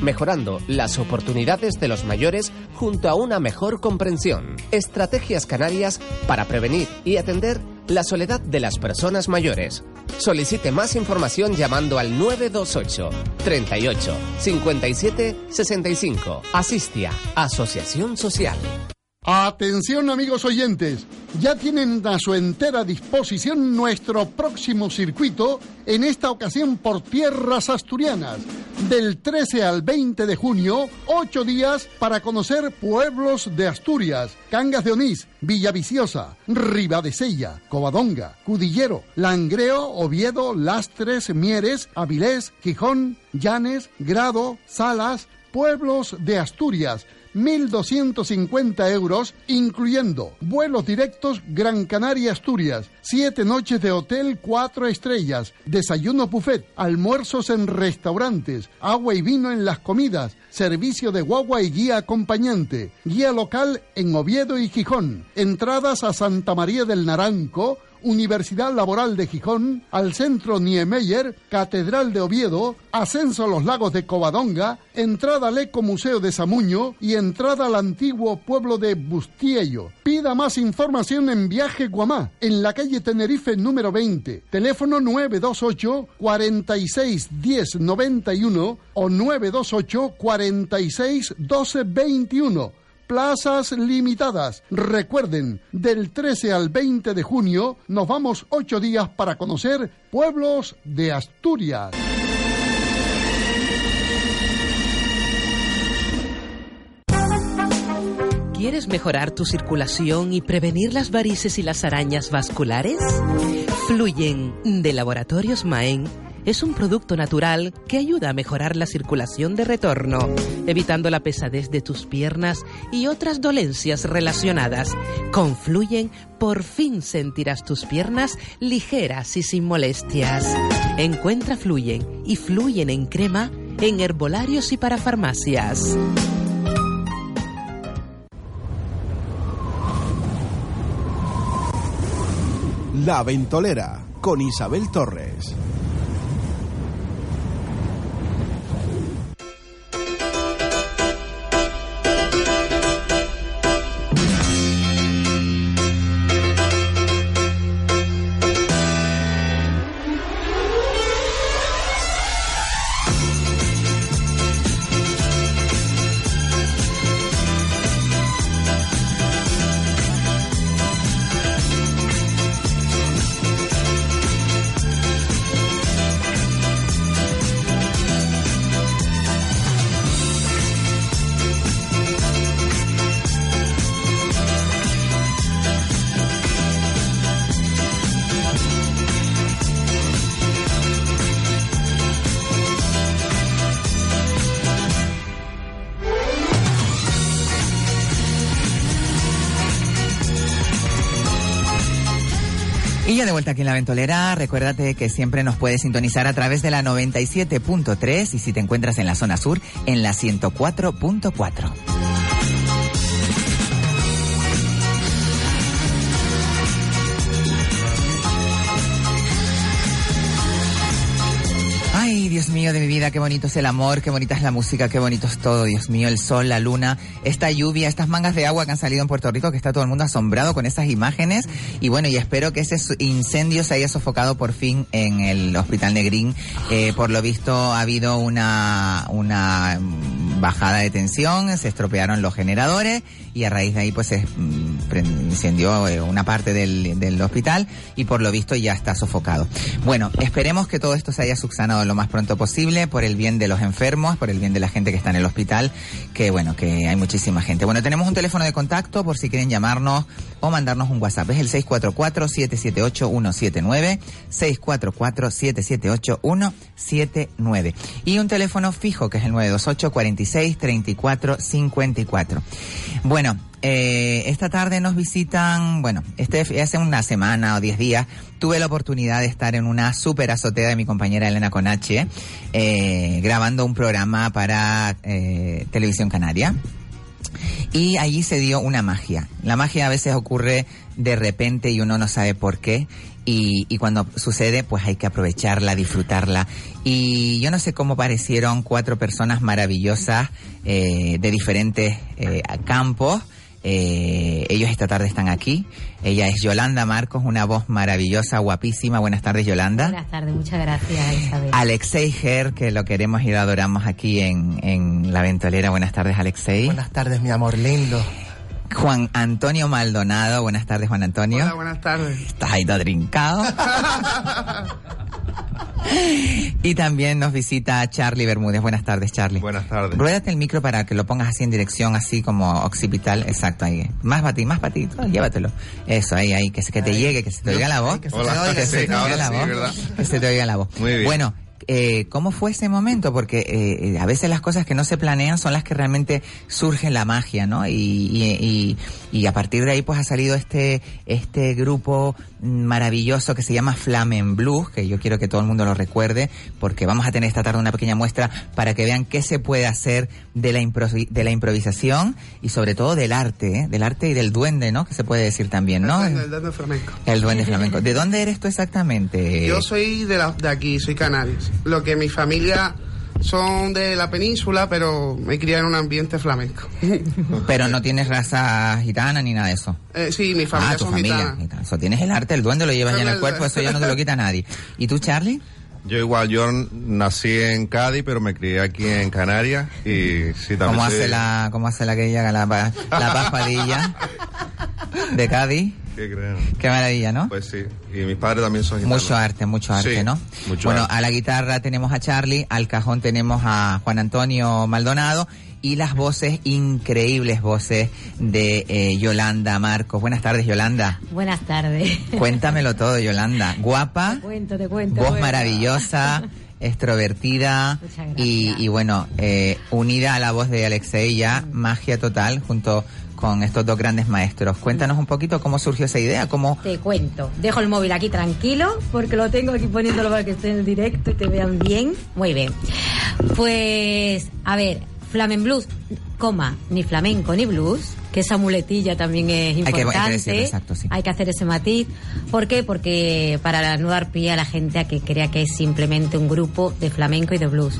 mejorando las oportunidades de los mayores junto a una mejor comprensión. Estrategias canarias para prevenir y atender la soledad de las personas mayores. Solicite más información llamando al 928 38 57 65. Asistia, Asociación Social. Atención amigos oyentes, ya tienen a su entera disposición nuestro próximo circuito, en esta ocasión por tierras asturianas. Del 13 al 20 de junio, ocho días para conocer pueblos de Asturias, Cangas de Onís, Villaviciosa, Ribadesella, Covadonga, Cudillero, Langreo, Oviedo, Lastres, Mieres, Avilés, Gijón, Llanes, Grado, Salas, pueblos de Asturias, 1.250 euros, incluyendo vuelos directos Gran Canaria Asturias, siete noches de hotel cuatro estrellas, desayuno buffet, almuerzos en restaurantes, agua y vino en las comidas, servicio de guagua y guía acompañante, guía local en Oviedo y Gijón, entradas a Santa María del Naranco, Universidad Laboral de Gijón, al Centro Niemeyer, Catedral de Oviedo, ascenso a los lagos de Covadonga, entrada al Eco Museo de Samuño y entrada al antiguo pueblo de Bustiello. Pida más información en Viaje Guamá, en la calle Tenerife número 20, teléfono 928 46 10 91 o 928 46 12 21 plazas limitadas. Recuerden, del 13 al 20 de junio nos vamos ocho días para conocer pueblos de Asturias. ¿Quieres mejorar tu circulación y prevenir las varices y las arañas vasculares? Fluyen de Laboratorios Maen es un producto natural que ayuda a mejorar la circulación de retorno, evitando la pesadez de tus piernas y otras dolencias relacionadas. Confluyen, por fin sentirás tus piernas ligeras y sin molestias. Encuentra Fluyen y Fluyen en crema en herbolarios y para farmacias. La Ventolera con Isabel Torres. De vuelta aquí en la ventolera, recuérdate que siempre nos puedes sintonizar a través de la 97.3 y si te encuentras en la zona sur, en la 104.4. Ay, Dios mío de mi vida, qué bonito es el amor, qué bonita es la música, qué bonito es todo, Dios mío, el sol, la luna, esta lluvia, estas mangas de agua que han salido en Puerto Rico, que está todo el mundo asombrado con esas imágenes. Y bueno, y espero que ese incendio se haya sofocado por fin en el Hospital Negrín. Eh, por lo visto ha habido una, una bajada de tensión, se estropearon los generadores y a raíz de ahí pues se mm, incendió eh, una parte del, del hospital y por lo visto ya está sofocado. Bueno, esperemos que todo esto se haya subsanado lo más pronto posible por el bien de los enfermos, por el bien de la gente que está en el hospital, que bueno, que hay muchísima gente. Bueno, tenemos un teléfono de contacto por si quieren llamarnos o mandarnos un WhatsApp. Es el 644-778-179, 644-778-179. Y un teléfono fijo que es el 928-46-34-54. Bueno, eh, esta tarde nos visitan, bueno, este hace una semana o diez días tuve la oportunidad de estar en una super azotea de mi compañera Elena Conache, eh, grabando un programa para eh, Televisión Canaria. Y allí se dio una magia. La magia a veces ocurre de repente y uno no sabe por qué. Y, y cuando sucede, pues hay que aprovecharla, disfrutarla. Y yo no sé cómo parecieron cuatro personas maravillosas eh, de diferentes eh, campos. Eh, ellos esta tarde están aquí. Ella es Yolanda Marcos, una voz maravillosa, guapísima. Buenas tardes, Yolanda. Buenas tardes, muchas gracias Isabel. Alexei Ger, que lo queremos y lo adoramos aquí en, en La Ventolera. Buenas tardes, Alexei. Buenas tardes, mi amor lindo. Juan Antonio Maldonado. Buenas tardes, Juan Antonio. Hola, buenas tardes. Estás ahí todo trincado. [laughs] y también nos visita Charlie Bermúdez. Buenas tardes, Charlie. Buenas tardes. Ruédate el micro para que lo pongas así en dirección, así como occipital. Exacto, ahí. Más para ti, más para ti. Oh, llévatelo. Eso, ahí, ahí. Que, se- que te llegue, que se te oiga la voz. que se te Hola. oiga, la voz. Que se te oiga la voz. Muy bien. Bueno, eh, ¿cómo fue ese momento? Porque eh, eh, a veces las cosas que no se planean son las que realmente surgen la magia, ¿no? Y, y, y, y a partir de ahí pues ha salido este, este grupo maravilloso que se llama Flamen Blues, que yo quiero que todo el mundo lo recuerde, porque vamos a tener esta tarde una pequeña muestra para que vean qué se puede hacer de la, de la improvisación y sobre todo del arte, ¿eh? del arte y del duende, ¿no? Que se puede decir también, ¿no? El duende flamenco. El duende flamenco. ¿De dónde eres tú exactamente? Yo soy de, la, de aquí, soy canario. Lo que mi familia son de la península, pero me crié en un ambiente flamenco. [laughs] Pero no tienes raza gitana ni nada de eso. Eh, sí, mi familia ah, tu son familia. gitana. Eso tienes el arte, el duende lo llevas ya en el cuerpo, eso ya no te lo quita nadie. ¿Y tú, Charlie? Yo igual, yo nací en Cádiz, pero me crié aquí en Canarias y sí, también ¿Cómo soy- hace la, cómo hace la que llega la, la [laughs] paspadilla de Cádiz? ¿Qué creen? Qué maravilla, ¿no? Pues sí, y mis padres también son gitanos. Mucho arte, mucho arte, Sí, ¿no? mucho bueno, arte. a la guitarra tenemos a Charlie, al cajón tenemos a Juan Antonio Maldonado y las voces, increíbles voces de eh, Yolanda Marcos. Buenas tardes, Yolanda. Buenas tardes. [laughs] Cuéntamelo todo, Yolanda. Guapa, Te cuento, te cuento. voz bueno. maravillosa, [laughs] extrovertida y, y bueno, eh, unida a la voz de Alexei ya, magia total junto con estos dos grandes maestros. Cuéntanos un poquito cómo surgió esa idea, cómo... Te cuento. Dejo el móvil aquí tranquilo porque lo tengo aquí poniéndolo para que esté en el directo y te vean bien. Muy bien. Pues, a ver, Flamen Blues, coma, ni flamenco ni blues, que esa muletilla también es Hay que- hay que importante. decirlo, exacto, sí. Hay que hacer ese matiz. ¿Por qué? Porque para no dar pie a la gente a que crea que es simplemente un grupo de flamenco y de blues.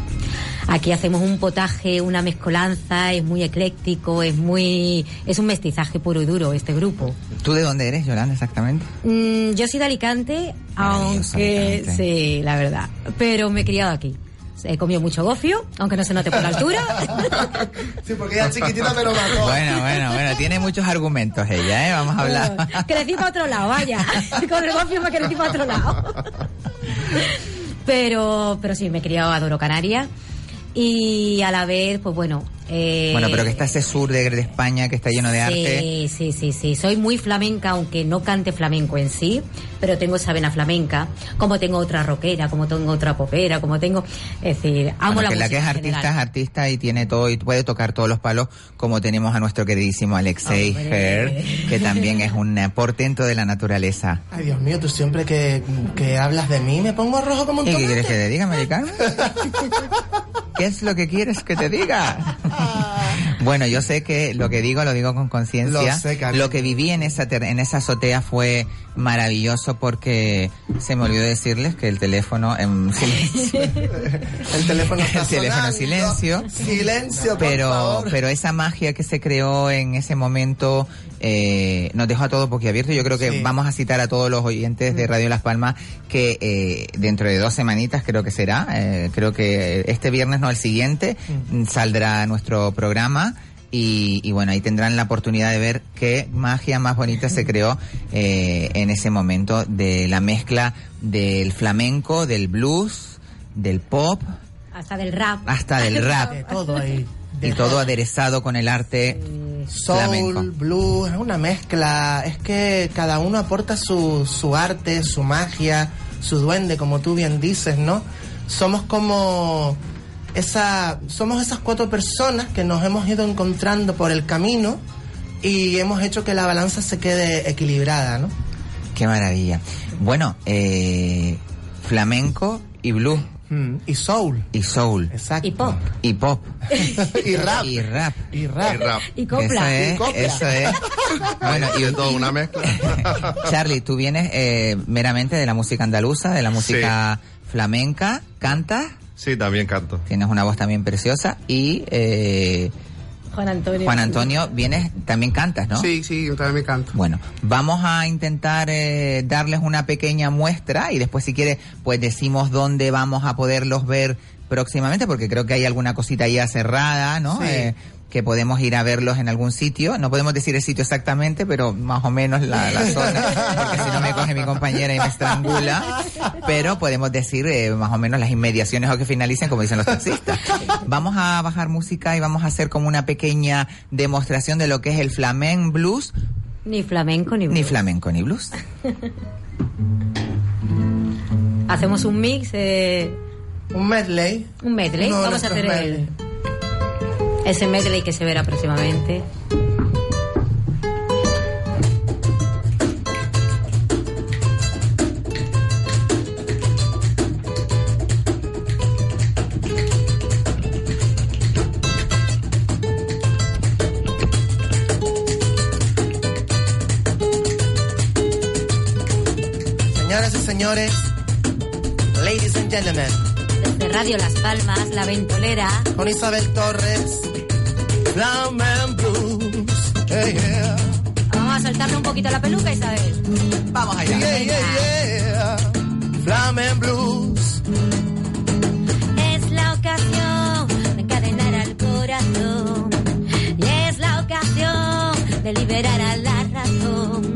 Aquí hacemos un potaje, una mezcolanza, es muy ecléctico, es muy, es un mestizaje puro y duro este grupo. ¿Tú de dónde eres, Yolanda, exactamente? Mm, yo soy de Alicante, aunque Alicante. sí, la verdad. Pero me he criado aquí. He comido mucho gofio, aunque no se note por la altura. [laughs] Sí, porque ella es chiquitita, pero mató. Bueno, bueno, bueno, tiene muchos argumentos ella, ¿eh? Vamos a hablar. crecí para otro lado, vaya. [laughs] Con el gofio me crecí para otro lado. [laughs] Pero, pero sí, me he criado, adoro Canarias. Y a la vez, pues bueno, Eh, Bueno, pero que está ese sur de, de España que está lleno de arte. Sí, sí, sí, sí. Soy muy flamenca, aunque no cante flamenco en sí, pero tengo esa vena flamenca, como tengo otra rockera, como tengo otra popera, como tengo... Es decir, amo Bueno, la que la música que es artista general. es artista y tiene todo y puede tocar todos los palos como tenemos a nuestro queridísimo Alexei Hombre. Her, que también es un eh, portento de la naturaleza. Ay, Dios mío, tú siempre que, que hablas de mí me pongo rojo como un ¿Y qué tomate. quieres que te diga, Carmen? [laughs] ¿Qué es lo que quieres que te diga? [laughs] Bueno, yo sé que lo que digo lo digo con conciencia. Lo que viví en esa ter- en esa azotea fue maravilloso porque se me olvidó decirles que el teléfono en [laughs] silencio. [laughs] El teléfono está el teléfono silencio. Silencio, por pero favor. pero esa magia que se creó en ese momento eh, nos dejó a todos boquiabiertos. Yo creo que Sí. vamos a citar a todos los oyentes de Radio Las Palmas que eh, dentro de dos semanitas creo que será, eh, creo que este viernes no el siguiente mm, saldrá nuestro programa. Y, y bueno, ahí tendrán la oportunidad de ver qué magia más bonita se creó eh, en ese momento de la mezcla del flamenco, del blues, del pop, Hasta del rap. hasta del [laughs] rap. De todo ahí. Y todo aderezado con el arte flamenco. Soul, blues, es una mezcla. Es que cada uno aporta su, su arte, su magia, su duende, como tú bien dices, ¿no? Somos como esa, somos esas cuatro personas que nos hemos ido encontrando por el camino y hemos hecho que la balanza se quede equilibrada, ¿no? Qué maravilla. Bueno, eh, flamenco y blues. Mm, y soul. Y soul. Exacto. Y pop. Y pop. [laughs] y rap. Y rap. Y rap. Y rap. Y copla. Eso es, Y copla. eso es. [laughs] Bueno, y Toda una mezcla. [laughs] Charlie, tú vienes eh, meramente de la música andaluza, de la música flamenca, cantas, Sí, también canto. tienes una voz también preciosa y eh, Juan Antonio. Juan Antonio, vienes, también cantas, ¿no? Sí, sí, también me canto. Bueno, vamos a intentar eh, darles una pequeña muestra y después si quiere pues decimos dónde vamos a poderlos ver próximamente porque creo que hay alguna cosita ya cerrada, ¿no? Sí. Eh, que podemos ir a verlos en algún sitio. No podemos decir el sitio exactamente, pero más o menos la, la [laughs] zona, porque si no me coge mi compañera y me estrangula. Pero podemos decir eh, más o menos las inmediaciones o que finalicen, como dicen los taxistas. Vamos a bajar música y vamos a hacer como una pequeña demostración de lo que es el flamenco blues, Ni flamenco ni blues. ni flamenco ni blues. Hacemos un mix, eh, Un medley. un medley. De Vamos a hacer el, medley. Ese medley que se verá próximamente. Señoras y señores, ladies and gentlemen, Radio Las Palmas, La Ventolera. con Isabel Torres, Flamen Blues. Hey, yeah. Vamos a soltarle un poquito la peluca, Isabel. Vamos allá. Yeah, yeah, yeah. Flamen Blues. Es la ocasión de encadenar al corazón. Y es la ocasión de liberar a la razón.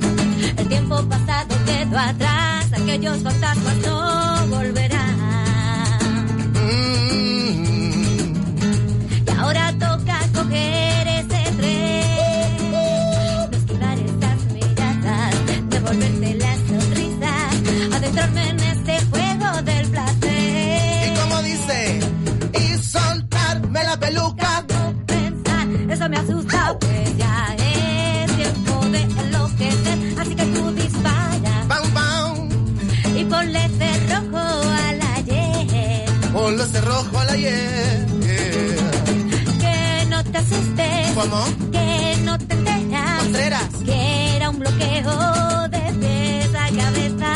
El tiempo pasado quedó atrás, aquellos fantasmas no yeah. yeah. Que no te asustes, ¿Cómo? que no te enteras. Contreras. Que era un bloqueo de pies a cabeza.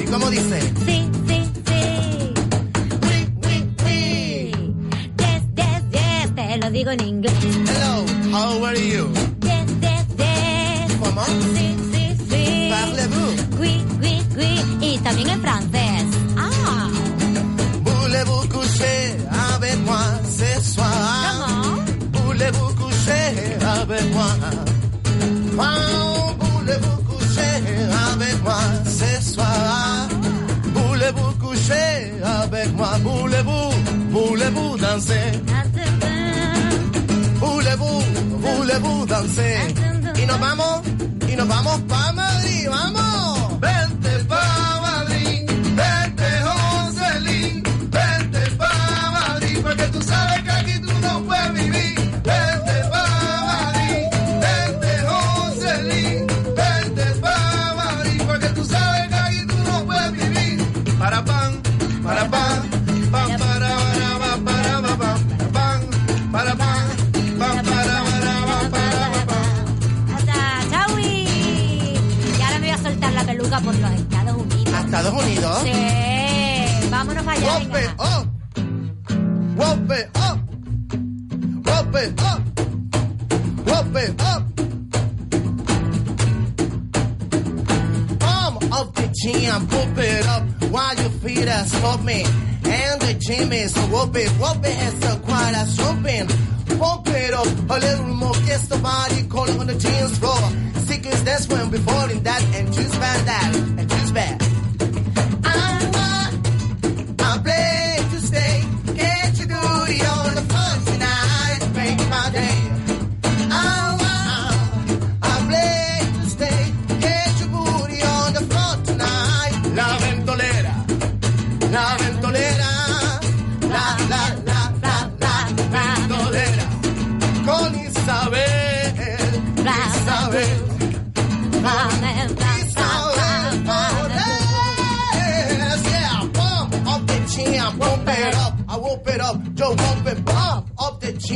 ¿Y cómo dice? Sí, sí, sí. Wii, wii, wii. Yes, yes, yes, te lo digo en inglés. Hello, how are you? Avec moi? Oh, voulez-vous coucher avec moi ce soir? Voulez-vous coucher avec moi? Voulez-vous? danser? Voulez-vous, voulez-vous danser? Y nos vamos, y nos vamos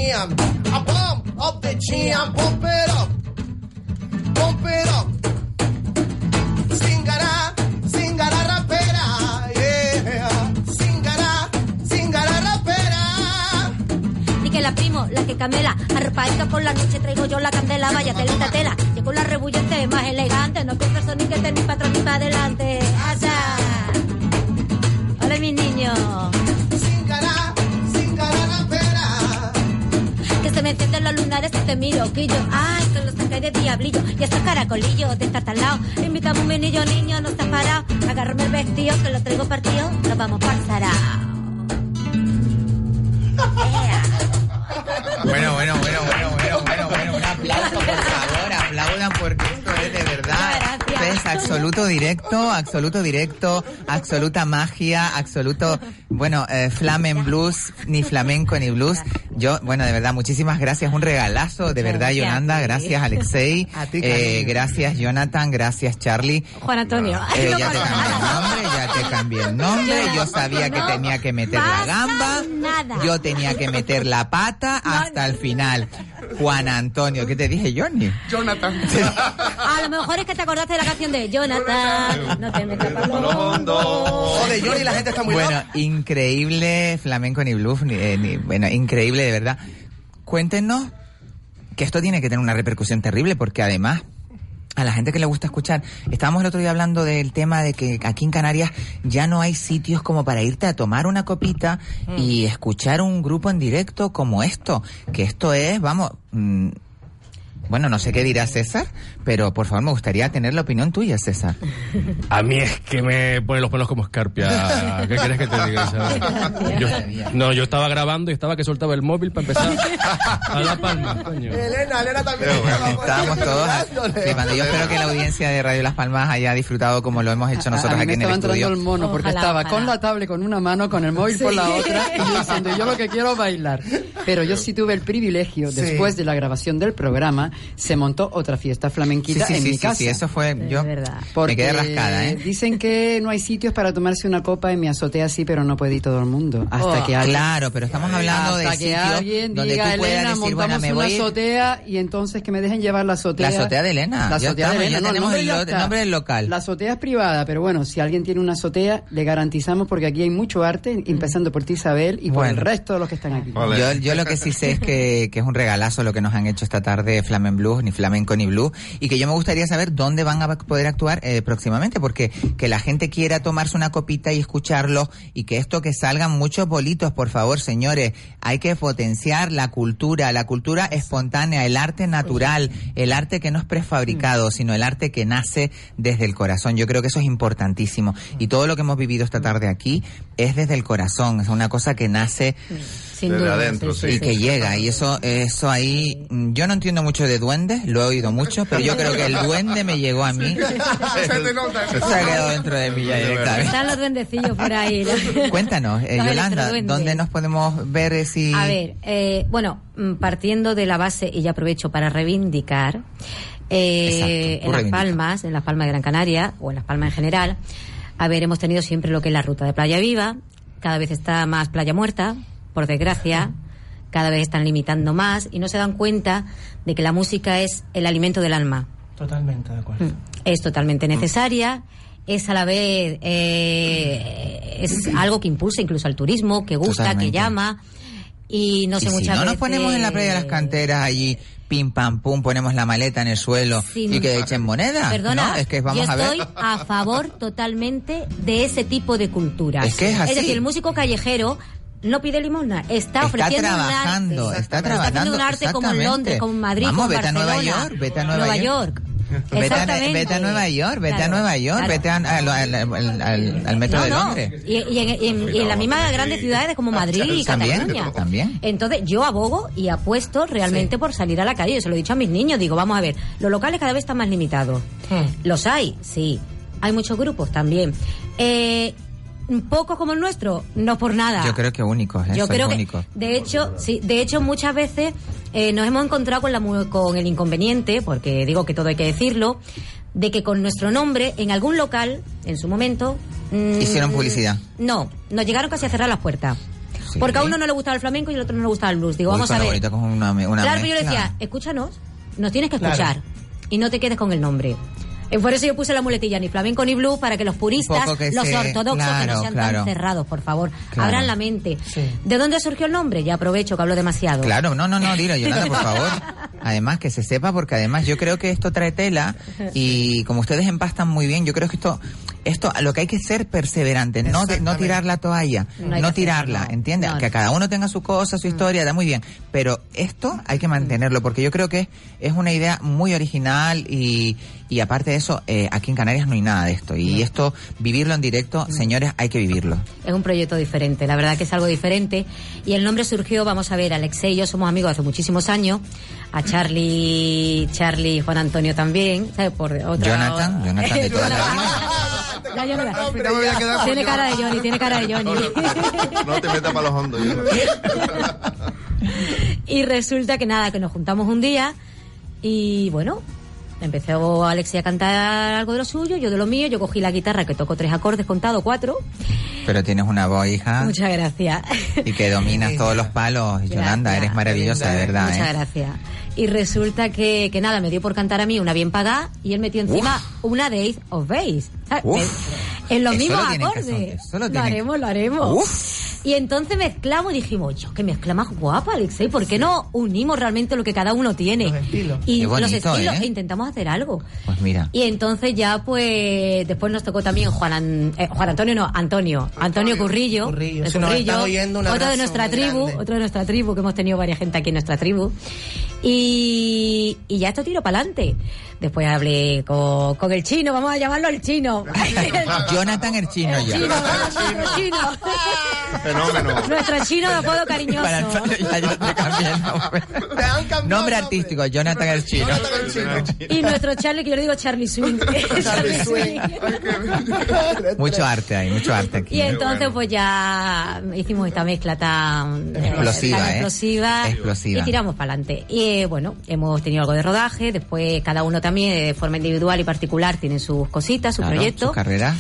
jam, I pump up the jam, pump it up, pump it up. Singara, singara rapera, yeah, singara, singara rapera. Ni que la primo, la que camela, arpaica por la noche traigo yo la candela, vaya telita tela, llego la rebullente más elegante, no pienso ni que te ni para atrás ni para adelante. ¡Asa! Hola mis niños. Encienden los lunares y te miro, quillo. Ay, que los de diablillo. Y estos caracolillos de estar al lado. Invitamos un menillo, niño, no estás parado. Agárrame el vestido, que lo traigo partido. Nos vamos para sarao. Bueno, bueno, bueno, bueno, bueno, bueno, bueno, un aplauso, por favor, aplaudan porque esto es de verdad. Esto es absoluto directo, absoluto directo, absoluta magia, absoluto, bueno, eh, flamen blues, ni flamenco ni blues. Yo, bueno, de verdad, muchísimas gracias, un regalazo, de verdad, Gracias. Yolanda, gracias Alexei, [laughs] A ti, eh, gracias Jonathan, gracias Charlie. Juan Antonio. [laughs] Eh, No ya te cambié el nombre, ya te cambié el nombre, yo sabía que tenía que meter la gamba, nada. yo tenía que meter la pata [laughs] hasta el final. Juan Antonio, ¿qué te dije, Johnny? Jonathan. A lo mejor es que te acordaste de la canción de Jonathan. No te metas para lo hondo. O de Johnny la gente está muy Bueno, loca. increíble flamenco ni blues, ni, eh, ni- bueno, increíble de verdad. Cuéntenos que esto tiene que tener una repercusión terrible porque además a la gente que le gusta escuchar, estábamos el otro día hablando del tema de que aquí en Canarias ya no hay sitios como para irte a tomar una copita y escuchar un grupo en directo como esto, que esto es, vamos, mm, bueno, no sé qué dirá César, pero por favor me gustaría tener la opinión tuya, César. A mí es que me pone los pelos como escarpia. [laughs] ¿Qué quieres que te diga? Yo, no, yo estaba grabando y estaba que soltaba el móvil para empezar a la palma. coño. Elena, Elena también. Estábamos todos flipando. Yo espero que la audiencia de Radio Las Palmas haya disfrutado como lo hemos hecho nosotros a mí aquí me en el estaba entrando estudio. el mono porque Ojalá, estaba ojalá. con la tablet con una mano, con el móvil por la otra y diciendo yo lo que quiero es bailar. Pero yo sí tuve el privilegio, Sí. después de la grabación del programa, se montó otra fiesta flamenquita Sí, sí, en sí, mi sí, casa. sí, eso fue yo. Porque Me quedé rascada, ¿eh? Dicen que no hay sitios para tomarse una copa en mi azotea, sí, pero no puede ir todo el mundo. Hasta Oh, que alguien, claro, pero estamos hablando hasta de que sitios alguien donde diga, tú puedas Elena, decir, bueno, montamos me una voy- azotea y entonces que me dejen llevar la azotea. La azotea de Elena, La azotea estamos, de ya Elena. No, tenemos el lo- nombre del local. La azotea es privada, pero bueno, si alguien tiene una azotea, le garantizamos porque aquí hay mucho arte, empezando por ti, Isabel, y por Bueno. el resto de los que están aquí. Yo, yo lo que sí sé es que, que es un regalazo lo que nos han hecho esta tarde flamenco Blues, ni flamenco ni blues, y que yo me gustaría saber dónde van a poder actuar eh, próximamente, porque que la gente quiera tomarse una copita y escucharlo, y que esto que salgan muchos bolitos, por favor, señores, hay que potenciar la cultura, la cultura espontánea, el arte natural, el arte que no es prefabricado, sino el arte que nace desde el corazón. Yo creo que eso es importantísimo. Y todo lo que hemos vivido esta tarde aquí es desde el corazón, es una cosa que nace Sin Desde duda, adentro, sí, y sí. que llega. Y eso, eso ahí, mm, yo no entiendo mucho de duendes, lo he oído mucho, pero yo creo que el duende me llegó a mí. [laughs] Se te nota. Se ha quedado dentro de mí ya directamente. Están los duendecillos por ahí. ¿no? Cuéntanos, eh, Yolanda. ¿dónde nos podemos ver eh, si... A ver, eh, bueno, mm, partiendo de la base, y ya aprovecho para reivindicar, eh, en Las. Palmas, en Las Palmas de Gran Canaria, o en Las Palmas en general, a ver, hemos tenido siempre lo que es la ruta de Playa Viva, cada vez está más Playa Muerta, por desgracia, cada vez están limitando más, y no se dan cuenta de que la música es el alimento del alma. Totalmente de acuerdo. es totalmente necesaria, es a la vez eh, es algo que impulsa incluso al turismo, que gusta, Totalmente. que llama y no sé Y si muchas no nos ponemos en la playa de las canteras allí, pim pam pum, ponemos la maleta en el suelo y que echen moneda. Perdona, ¿no? Es que vamos yo a ver. estoy a favor totalmente de ese tipo de cultura. Es que es así. decir, el músico callejero no pide limosna, está, Está ofreciendo trabajando, un arte. está trabajando, un arte como en. Londres, como en Madrid, Vamos, como en vete a Nueva Barcelona, York, vete a Nueva York. Vete a, Exactamente. vete a Nueva York, vete a Nueva York, claro. vete a- al, al- al- al- al metro No, de no. Londres. Y, y en, y en- y en las mismas grandes ciudades como Madrid y También, Cataluña. también. Entonces, yo abogo y apuesto realmente por salir a la calle. Yo se lo he dicho a mis niños. Digo, vamos a ver, los locales cada vez están más limitados. ¿Los hay? Sí. Hay muchos grupos también. Eh, pocos como el nuestro, no por nada. Yo creo que únicos, ¿eh? Yo creo que, únicos. de hecho, sí, de hecho muchas veces eh, nos hemos encontrado con, la, mu- con el inconveniente, porque digo que todo hay que decirlo, de que con nuestro nombre en algún local, en su momento, mm, Hicieron publicidad. No, nos llegaron casi a cerrar las puertas. Porque a uno no le gustaba el flamenco y al otro no le gustaba el blues. Digo, Uy, vamos a ver. una, una claro, pero yo le decía, escúchanos, nos tienes que Claro. escuchar y no te quedes con el nombre. Eh, Por eso yo puse la muletilla, ni flamenco ni blues, para que los puristas, que los se- ortodoxos, que no sean claro. tan cerrados, por favor, Claro. abran la mente. ¿De dónde surgió el nombre? Ya aprovecho que hablo demasiado. Claro, no, no, no, dilo, Yolanda, por favor. [laughs] Además, que se sepa, porque además yo creo que esto trae tela y como ustedes empastan muy bien, yo creo que esto, esto, lo que hay que ser perseverante, no, no tirar la toalla, No tirarla, hacerlo, no. ¿entiendes? No, que cada uno tenga su cosa, su historia, da muy bien, pero esto hay que mantenerlo, porque yo creo que es, es una idea muy original y, y aparte de eso, eh, aquí en Canarias no hay nada de esto. Y esto, vivirlo en directo, señores, hay que vivirlo. Es un proyecto diferente, la verdad que es algo diferente. Y el nombre surgió, vamos a ver, Alexei y yo somos amigos hace muchísimos años. A Charlie, Charlie y Juan Antonio también, ¿sabes? Por otra, Jonathan, Jonathan de [laughs] toda la [laughs] Ya, Jonathan. me voy a quedar Tiene cara de Johnny, tiene cara de Johnny. No te metas para los hondos. yo. y resulta que nada, que nos juntamos un día y bueno, empezó Alexei a cantar algo de lo suyo, yo de lo mío, yo cogí la guitarra que toco tres acordes, contado cuatro. Pero tienes una voz, hija, Muchas gracias. y que dominas todos los palos. Yolanda, Gracias. eres maravillosa, de verdad. Muchas ¿eh? gracias. Y resulta que, que nada, me dio por cantar a mí una bien pagada y él metió encima una de Ace of Base. En los mismos acordes. lo haremos, lo haremos. Y entonces mezclamos y dijimos, yo, que mezcla más guapa, Alexei, ¿por qué no unimos realmente lo que cada uno tiene? Y los estilos, ¿eh? e intentamos hacer algo. Pues mira. Y entonces ya pues después nos tocó también Juan, An- eh, Juan Antonio, no, Antonio, Antonio Currillo, Currillo. Currillo, otro de nuestra tribu, grande. otro de nuestra tribu, que hemos tenido varias gente aquí en nuestra tribu. Y, y ya esto tiro para adelante. Después hablé con, con el chino, vamos a llamarlo el chino. [laughs] Jonathan el chino ya. chino, nuestro chino. [laughs] Fenómeno. Nuestro chino de apodo cariñoso. Para Antonio ya yo te cambié el nombre. [laughs] Nombre artístico, Jonathan el chino. Y nuestro Charlie, que yo le digo Charlie Swing. Charlie Swing. Mucho arte hay, mucho arte aquí. Y entonces pues ya hicimos esta mezcla tan eh, Explosiva, ¿eh? explosiva, Explosiva. y tiramos para adelante. Y eh, bueno, hemos tenido algo de rodaje, después cada uno también de forma individual y particular tiene sus cositas, sus Claro, proyectos, su carrera.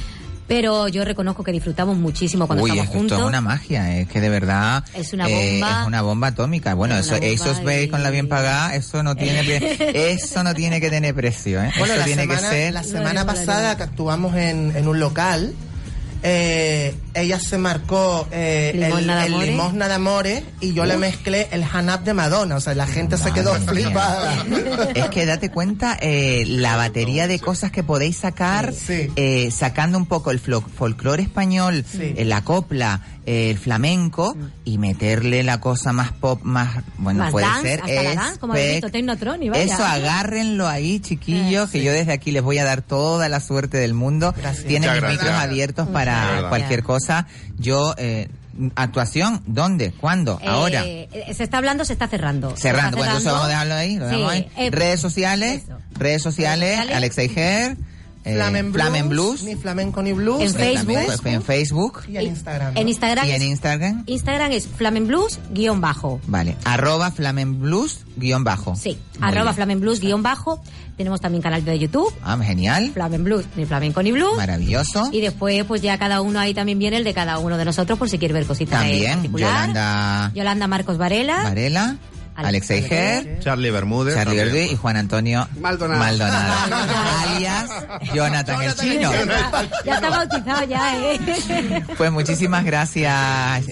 pero yo reconozco que disfrutamos muchísimo cuando Uy, estamos esto juntos. es una magia, es que de verdad Es una eh, bomba. es una bomba atómica. Bueno, Es eso, esos veis con la bien pagada, eso no tiene [laughs] eso no tiene que tener precio, ¿eh? Bueno, eso la tiene semana, que ser la semana pasada que actuamos en, en un local, eh, ella se marcó eh, Limosna el, el limosna de amores y yo le mezclé el hanap de Madonna. O sea, la gente se quedó mía. flipada. [laughs] Es que date cuenta eh, la batería de cosas que podéis sacar, eh, sacando un poco el folclore español, eh, la copla, eh, el flamenco y meterle la cosa más pop, más bueno Más puede dance, ser. hasta la dance, como visto, y vaya. Eso agárrenlo ahí, chiquillos, que yo desde aquí les voy a dar toda la suerte del mundo. Tienen Muchas gracias. micros abiertos Muchas para gracias. cualquier cosa. Yo eh, actuación, ¿dónde? ¿Cuándo? Eh, Ahora. eh, se está hablando, se está cerrando. Cerrando, bueno, entonces vamos a dejarlo ahí. Lo Sí, ahí. eh, redes sociales, redes sociales, Ger, eh, Flamen Blues, Flamen Blues, ni flamenco ni blues. En Facebook. en Facebook y en Instagram. En Instagram, y en Instagram, Instagram es flamenblues guion bajo. vale, arroba Flamen Blues guion bajo. Sí, Muy arroba bien. flamenblues guion bajo. Tenemos también canal de YouTube, Ah, genial, Flamen Blues, ni flamenco ni blues. maravilloso. Y después, pues ya cada uno ahí también viene el de cada uno de nosotros por si quiere ver cositas en También, particular. Yolanda Yolanda Marcos Varela. Varela, Alexei Ger, Charlie Bermúdez. Charlie. Verdi y Juan Antonio Maldonado. Maldonado. [laughs] alias Jonathan el Chino. Ya está bautizado ya, ¿eh? Pues muchísimas gracias,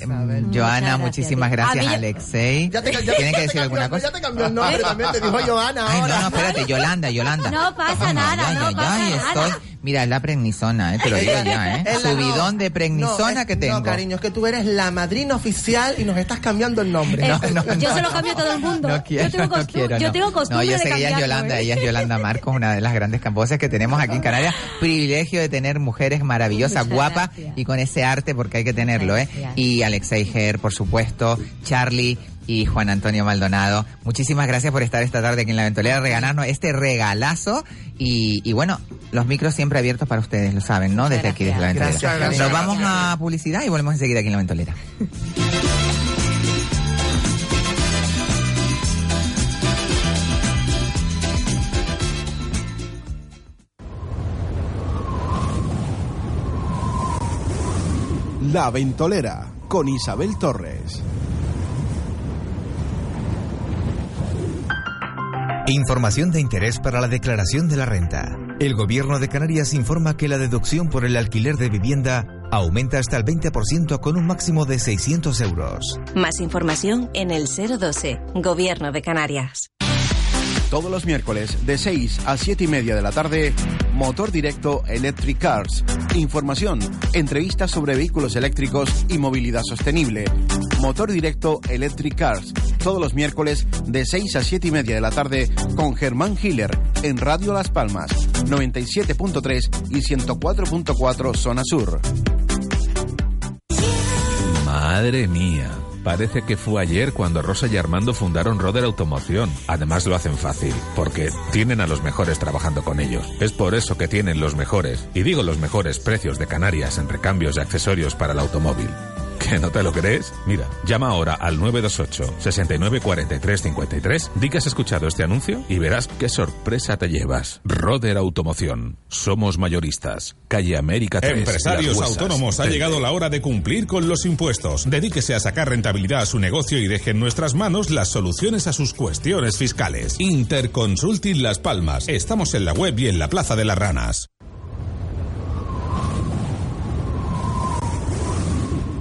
Joana, muchísimas gracias, Alexei. Ya te- ya te- ¿Tienen que ya te decir alguna cambió- cosa? Ya te cambió el nombre también, te dijo Joana Ay, ahora. no, no, espérate, Yolanda, Yolanda. No pasa nada, no pasa ay, nada. estoy- Mira, es la pregnisona, eh, te lo digo ya, ¿eh? [laughs] Subidón de No, pregnisona es- que tengo. No, cariño, es que tú eres la madrina oficial y nos estás cambiando el nombre. No, no, yo no, se lo no. cambio a todo el mundo. No quiero, yo tengo, [laughs] no quiero, yo no. tengo costumbre No, yo sé de que ella es Yolanda, ella es [laughs] Yolanda Marcos, una de las grandes voces que tenemos aquí en Canarias. [laughs] Privilegio de tener mujeres maravillosas, Muchas guapas gracias. y con ese arte porque hay que tenerlo, ¿eh? Gracias. Y Alexei Ger, por supuesto, Charlie y Juan Antonio Maldonado. Muchísimas gracias por estar esta tarde aquí en La Ventolera, regalarnos este regalazo y, y bueno, los micros siempre abiertos para ustedes, lo saben, ¿no? Desde aquí, desde La Ventolera. Gracias, gracias. Nos vamos a publicidad y volvemos enseguida aquí en La Ventolera. La Ventolera con Isabel Torres. Información de interés para la declaración de la renta. El Gobierno de Canarias informa que la deducción por el alquiler de vivienda aumenta hasta el 20% con un máximo de 600 euros. Más información en el 012, Gobierno de Canarias. Todos los miércoles de 6 a 7 y media de la tarde, Motor Directo Electric Cars. Información, entrevistas sobre vehículos eléctricos y movilidad sostenible. Motor Directo Electric Cars. Todos los miércoles de 6 a 7 y media de la tarde con Germán Hiller en Radio Las Palmas 97.3 y 104.4 Zona Sur. Madre mía. Parece que fue ayer cuando Rosa y Armando fundaron Roder Automoción. Además lo hacen fácil, porque tienen a los mejores trabajando con ellos. Es por eso que tienen los mejores, y digo los mejores precios de Canarias en recambios y accesorios para el automóvil. ¿Que [laughs] no te lo crees? Mira, llama ahora al 928 69 43 53, di que has escuchado este anuncio y verás qué sorpresa te llevas. Roder Automoción. Somos mayoristas. Calle América 3. Empresarios Huesas. autónomos, ha llegado la hora de cumplir con los impuestos. Dedíquese a sacar rentabilidad a su negocio y deje en nuestras manos las soluciones a sus cuestiones fiscales. Interconsulting Las Palmas. Estamos en la web y en la Plaza de las Ranas.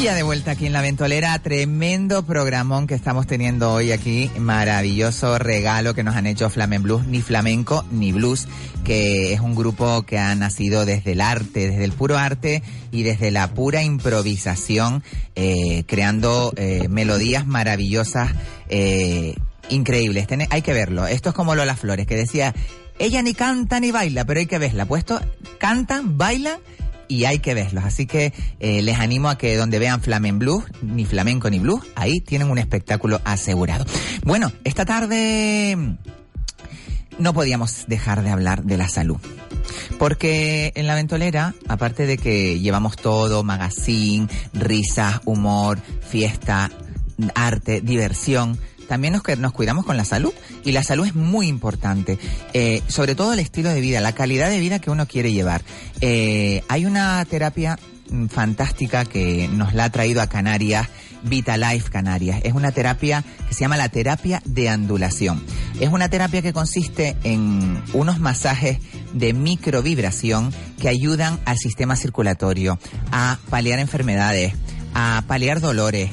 Ya de vuelta aquí en la ventolera, tremendo programón que estamos teniendo hoy aquí, maravilloso regalo que nos han hecho Flamen Blues, ni flamenco ni blues, que es un grupo que ha nacido desde el arte, desde el puro arte y desde la pura improvisación, eh, creando eh, melodías maravillosas, eh, increíbles. Hay que verlo. Esto es como Lola Flores, que decía, ella ni canta ni baila, pero hay que verla. Puesto, cantan, bailan y hay que verlos. Así que eh, les animo a que donde vean Flamen Blues, ni flamenco ni blues, ahí tienen un espectáculo asegurado. Bueno, esta tarde mm, no podíamos dejar de hablar de la salud. Porque en la ventolera, aparte de que llevamos todo, magazine, risas, humor, fiesta, arte, diversión, también nos, nos cuidamos con la salud. Y la salud es muy importante. Eh, sobre todo el estilo de vida, la calidad de vida que uno quiere llevar. Eh, hay una terapia mm, fantástica que nos la ha traído a Canarias, Vitalife Canarias. Es una terapia que se llama la terapia de andulación. Es una terapia que consiste en unos masajes de microvibración que ayudan al sistema circulatorio a paliar enfermedades, a paliar dolores,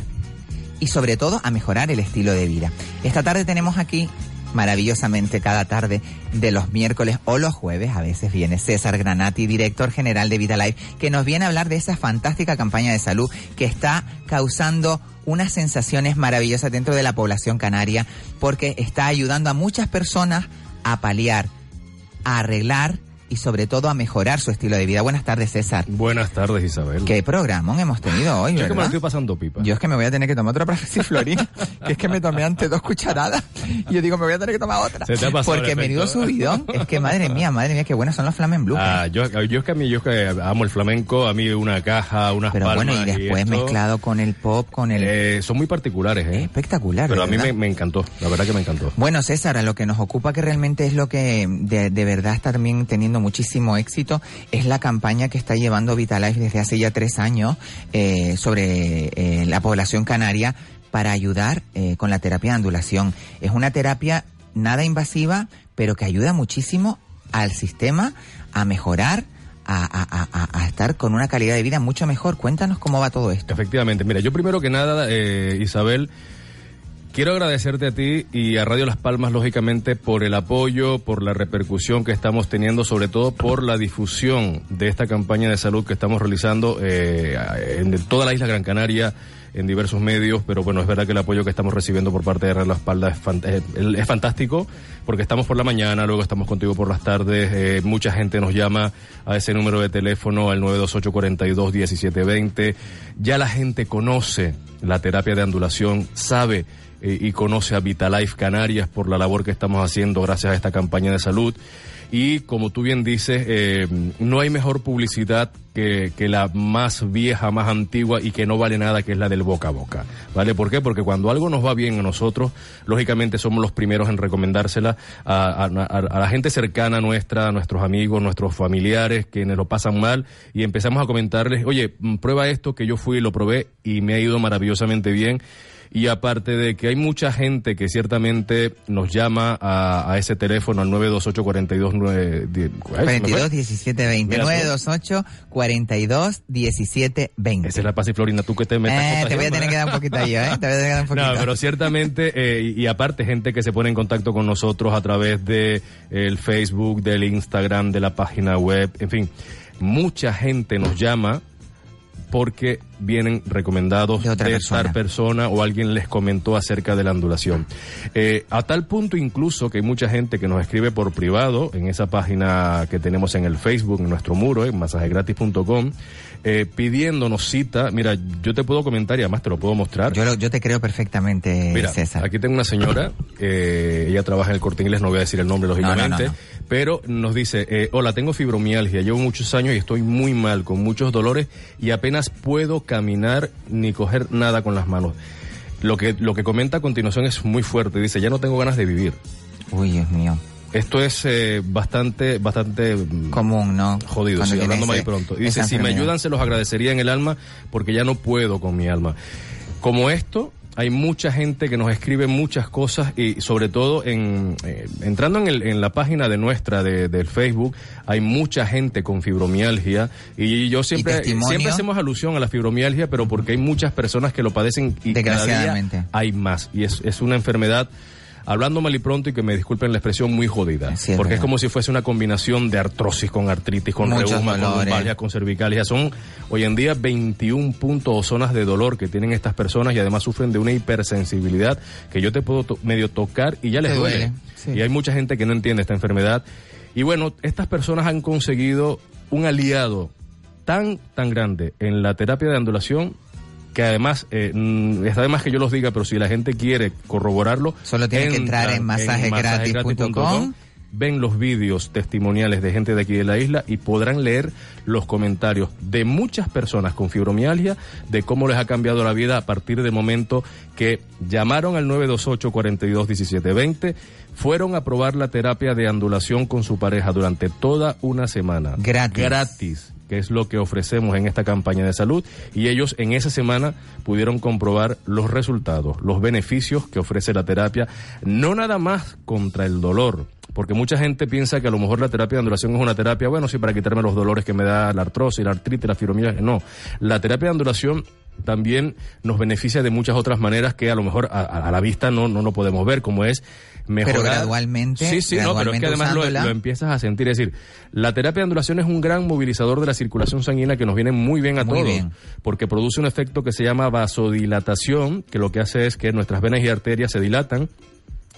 y sobre todo a mejorar el estilo de vida. Esta tarde tenemos aquí maravillosamente cada tarde de los miércoles o los jueves, a veces viene César Granati, director general de Vitalife, que nos viene a hablar de esa fantástica campaña de salud que está causando unas sensaciones maravillosas dentro de la población canaria porque está ayudando a muchas personas a paliar, a arreglar y sobre todo a mejorar su estilo de vida. Buenas tardes, César. Buenas tardes, Isabel. Qué programa hemos tenido hoy, Yo es que me lo ¿verdad? estoy pasando pipa. Yo es que me voy a tener que tomar otra Florina, [laughs] que es que me tomé antes dos cucharadas y yo digo, me voy a tener que tomar otra. Se te ha pasado Porque menudo subidón. Es que madre mía, madre mía, qué buenos son los Flamen Blue. Ah, yo, yo es que a mí, yo es que amo el flamenco, a mí una caja, unas Pero palmas bueno, y después esto, mezclado con el pop, con el... eh, son muy particulares, ¿eh? Espectacular, Pero a mí verdad. me, me encantó, la verdad que me encantó. Bueno, César, a lo que nos ocupa que realmente es lo que de, de verdad está también teniendo muchísimo éxito es la campaña que está llevando Vitalife desde hace ya tres años eh, sobre eh, la población canaria para ayudar eh, con la terapia de andulación. Es una terapia nada invasiva, pero que ayuda muchísimo al sistema a mejorar, a, a- a- a- a estar con una calidad de vida mucho mejor. Cuéntanos cómo va todo esto. Efectivamente, mira, yo primero que nada, eh, Isabel, quiero agradecerte a ti y a Radio Las Palmas, lógicamente, por el apoyo, por la repercusión que estamos teniendo, sobre todo por la difusión de esta campaña de salud que estamos realizando eh, en toda la isla Gran Canaria en diversos medios, pero bueno, es verdad que el apoyo que estamos recibiendo por parte de Radio Las Palmas es, fant- es- es fantástico, porque estamos por la mañana, luego estamos contigo por las tardes, eh, mucha gente nos llama a ese número de teléfono, al 928-42-1720, ya la gente conoce la terapia de andulación, sabe y conoce a Vitalife Canarias por la labor que estamos haciendo gracias a esta campaña de salud. Y como tú bien dices, eh, no hay mejor publicidad que, que la más vieja, más antigua y que no vale nada, que es la del boca a boca. ¿Vale? ¿Por qué? Porque cuando algo nos va bien a nosotros, lógicamente somos los primeros en recomendársela a, a- la gente cercana nuestra, a nuestros amigos, nuestros familiares, quienes lo pasan mal, y empezamos a comentarles, oye, prueba esto que yo fui y lo probé y me ha ido maravillosamente bien. Y aparte de que hay mucha gente que ciertamente nos llama a, a ese teléfono al 928 42 42 17 20 Mira tú. 928 42 17 20 Esa es la paz y Florina, tú que te metas Eh, te voy a tener que dar un poquito ahí, ¿eh? Te voy a tener que dar un [laughs] poquito. No, pero ciertamente, eh, y, y aparte gente que se pone en contacto con nosotros a través de el Facebook, del Instagram, de la página web, en fin, mucha gente nos llama porque vienen recomendados de, otra tal persona o alguien les comentó acerca de la andulación. Eh, a tal punto incluso que hay mucha gente que nos escribe por privado en esa página que tenemos en el Facebook, en nuestro muro, en masajegratis.com, eh, pidiéndonos cita. Mira, yo te puedo comentar y además te lo puedo mostrar. Yo, lo- yo te creo perfectamente, Mira, César. aquí tengo una señora, eh, ella trabaja en el corte inglés, no voy a decir el nombre lógicamente, no, no, no. pero nos dice, eh, hola, tengo fibromialgia, llevo muchos años y estoy muy mal, con muchos dolores y apenas puedo caminar ni coger nada con las manos. Lo que, lo que comenta a continuación es muy fuerte, dice, ya no tengo ganas de vivir. Uy, Dios mío. Esto es eh, bastante, bastante mm, común, ¿no? Jodido, sí, hablando más y pronto. Dice, si me ayudan se los agradecería en el alma porque ya no puedo con mi alma. Como esto, hay mucha gente que nos escribe muchas cosas y sobre todo en eh, entrando en, el- en la página de nuestra de, del Facebook hay mucha gente con fibromialgia y yo siempre testimonio? siempre hacemos alusión a la fibromialgia pero porque hay muchas personas que lo padecen y cada día Desgraciadamente. hay más y es, es una enfermedad Hablando mal y pronto y que me disculpen la expresión muy jodida, es porque es como si fuese una combinación de artrosis con artritis, con Muchos reuma, con dolores. lumbalgia, con cervicalgia. Son hoy en día 21 puntos o zonas de dolor que tienen estas personas y además sufren de una hipersensibilidad que yo te puedo to- medio tocar y ya les duele. duele, sí. Y hay mucha gente que no entiende esta enfermedad. Y bueno, estas personas han conseguido un aliado tan, tan grande en la terapia de ondulación que además, eh, mm, está de más que yo los diga, pero si la gente quiere corroborarlo, Solo tienen que entrar en masajegratis.com. ven los vídeos testimoniales de gente de aquí de la isla y podrán leer los comentarios de muchas personas con fibromialgia de cómo les ha cambiado la vida a partir del momento que llamaron al 928 42 17 20 fueron a probar la terapia de andulación con su pareja durante toda una semana. Gratis. Gratis es lo que ofrecemos en esta campaña de salud, y ellos en esa semana pudieron comprobar los resultados, los beneficios que ofrece la terapia, no nada más contra el dolor, porque mucha gente piensa que a lo mejor la terapia de ondulación es una terapia, bueno, sí, para quitarme los dolores que me da la artrosis, la artritis, la fibromialgia, no, la terapia de ondulación también nos beneficia de muchas otras maneras que a lo mejor a la vista no, no lo podemos ver, como es mejorar. gradualmente, Sí, sí, no, pero es que además lo, lo empiezas a sentir. Es decir, la terapia de ondulación es un gran movilizador de la circulación sanguínea que nos viene muy bien a Muy todos. bien. Porque produce un efecto que se llama vasodilatación, que lo que hace es que nuestras venas y arterias se dilatan.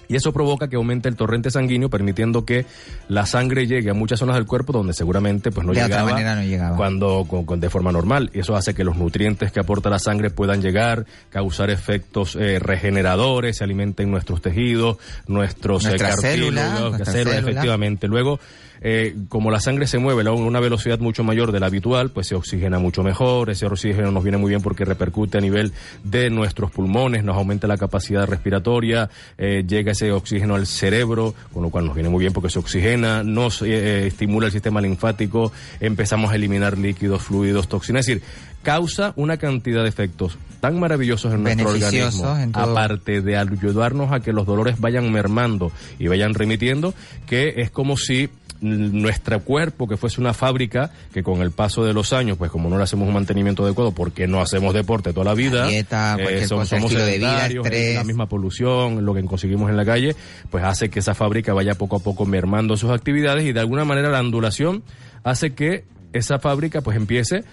Y eso provoca que aumente el torrente sanguíneo, permitiendo que la sangre llegue a muchas zonas del cuerpo donde seguramente pues no De otra llegaba, manera no llegaba. cuando con- con- de forma normal. Y eso hace que los nutrientes que aporta la sangre puedan llegar, causar efectos eh, regeneradores, se alimenten nuestros tejidos, nuestros eh, nuestras células, células. efectivamente. Luego, eh, como la sangre se mueve a una velocidad mucho mayor de la habitual, pues se oxigena mucho mejor. Ese oxígeno nos viene muy bien porque repercute a nivel de nuestros pulmones, nos aumenta la capacidad respiratoria, eh, llega ese oxígeno al cerebro, con lo cual nos viene muy bien porque se oxigena, nos eh, eh, estimula el sistema linfático, empezamos a eliminar líquidos, fluidos, toxinas. Es decir, causa una cantidad de efectos tan maravillosos en nuestro organismo, en aparte de ayudarnos a que los dolores vayan mermando y vayan remitiendo, que es como si nuestro cuerpo que fuese una fábrica que con el paso de los años pues como no le hacemos un mantenimiento adecuado porque no hacemos deporte toda la vida La dieta, cosa, somos estilo de vida, sedentarios, estrés. la misma polución lo que conseguimos en la calle pues hace que esa fábrica vaya poco a poco mermando sus actividades y de alguna manera la ondulación hace que esa fábrica pues empiece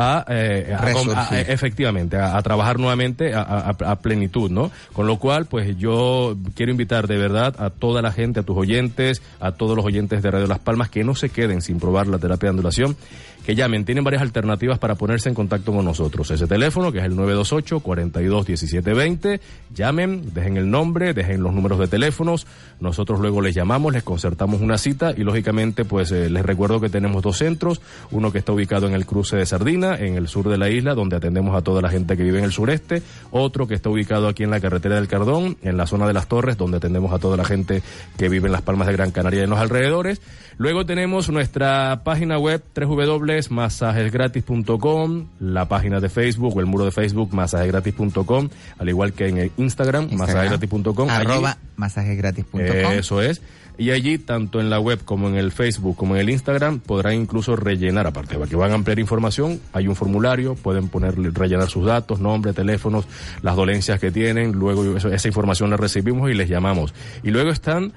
a, eh, a- Resurgir. a- a- efectivamente a, a trabajar nuevamente a plenitud, ¿no? Con lo cual, pues yo quiero invitar de verdad a toda la gente, a tus oyentes, a todos los oyentes de Radio Las Palmas que no se queden sin probar la terapia de ondulación, que llamen, tienen varias alternativas para ponerse en contacto con nosotros. Ese teléfono que es el 928 42 17 20, llamen, dejen el nombre, dejen los números de teléfonos, nosotros luego les llamamos, les concertamos una cita y lógicamente pues eh, les recuerdo que tenemos dos centros, uno que está ubicado en el cruce de Sardina, en el sur de la isla, donde atendemos a toda la gente que vive en el sureste, otro que está ubicado aquí en la carretera del Cardón, en la zona de las Torres, donde atendemos a toda la gente que vive en las Palmas de Gran Canaria y en los alrededores. Luego tenemos nuestra página web www.masajesgratis.com, la página de Facebook o el muro de Facebook masajesgratis.com, al igual que en el Instagram, masajesgratis.com. Allí- Arroba masajesgratis.com. eso es. Y allí, tanto en la web como en el Facebook como en el Instagram, podrán incluso rellenar, aparte de que van a ampliar información, hay un formulario, pueden ponerle, rellenar sus datos, nombre, teléfonos, las dolencias que tienen, luego esa información la recibimos y les llamamos. Y luego están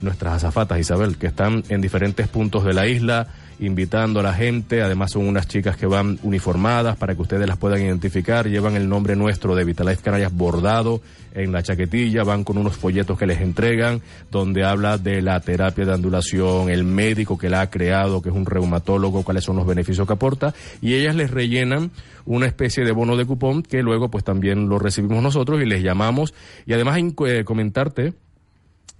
nuestras azafatas, Isabel, que están en diferentes puntos de la isla, invitando a la gente. Además, son unas chicas que van uniformadas para que ustedes las puedan identificar. Llevan el nombre nuestro de Vitalife Canarias bordado en la chaquetilla, van con unos folletos que les entregan, donde habla de la terapia de ondulación, el médico que la ha creado, que es un reumatólogo, cuáles son los beneficios que aporta, y ellas les rellenan una especie de bono de cupón que luego pues también lo recibimos nosotros y les llamamos. Y además, eh, comentarte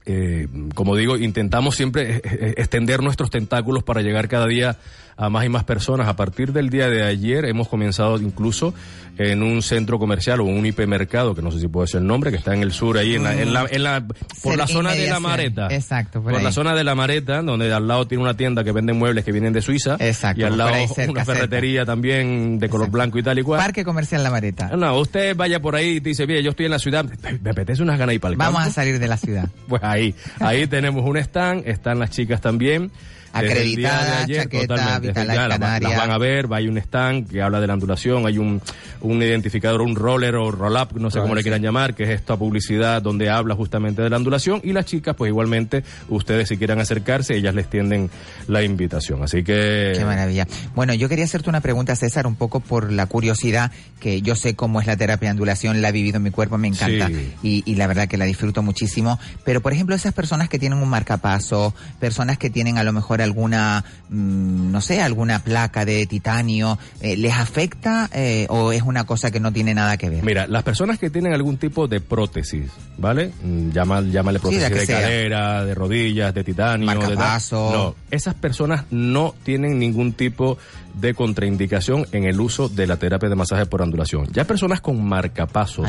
eh, como digo, intentamos siempre eh, eh, extender nuestros tentáculos para llegar cada día a más y más personas. A partir del día de ayer hemos comenzado incluso en un centro comercial o un hipermercado, que no sé si puedo decir el nombre, que está en el sur, ahí en la, en la, en la- por Ser la zona de la. Mareta. Exacto, por Por, la zona de la Mareta, donde al lado tiene una tienda que vende muebles que vienen de Suiza. Exacto, Y al lado cerca, una cerca. ferretería también de color blanco y tal y cual. Parque Comercial La Mareta. No, usted vaya por ahí y dice, mire, yo estoy en la ciudad, me apetece unas ganas ir para el Vamos campo". a salir de la ciudad. [laughs] Pues ahí, ahí tenemos un stand, están las chicas también. Acreditada, ayer, chaqueta, ya, las, van a ver, va- hay un stand que habla de la ondulación, hay un, un identificador, un roller o roll-up, no sé cómo le quieran llamar, que es esta publicidad donde habla justamente de la ondulación. Y las chicas, pues igualmente, ustedes si quieran acercarse, ellas les tienden la invitación. Así que... Qué maravilla. Bueno, yo quería hacerte una pregunta, César, un poco por la curiosidad, que yo sé cómo es la terapia de ondulación, la he vivido en mi cuerpo, me encanta Sí. y, y la verdad que la disfruto muchísimo. Pero, por ejemplo, esas personas que tienen un marcapaso, personas que tienen a lo mejor alguna, mm, no sé, alguna placa de titanio, eh, ¿les afecta eh, o es una cosa que no tiene nada que ver? Mira, las personas que tienen algún tipo de prótesis, ¿vale? Mm, Llama, llámale prótesis de sea. cadera, de rodillas, de titanio, de. No, esas personas no tienen ningún tipo de contraindicación en el uso de la terapia de masaje por ondulación. Ya personas con marcapasos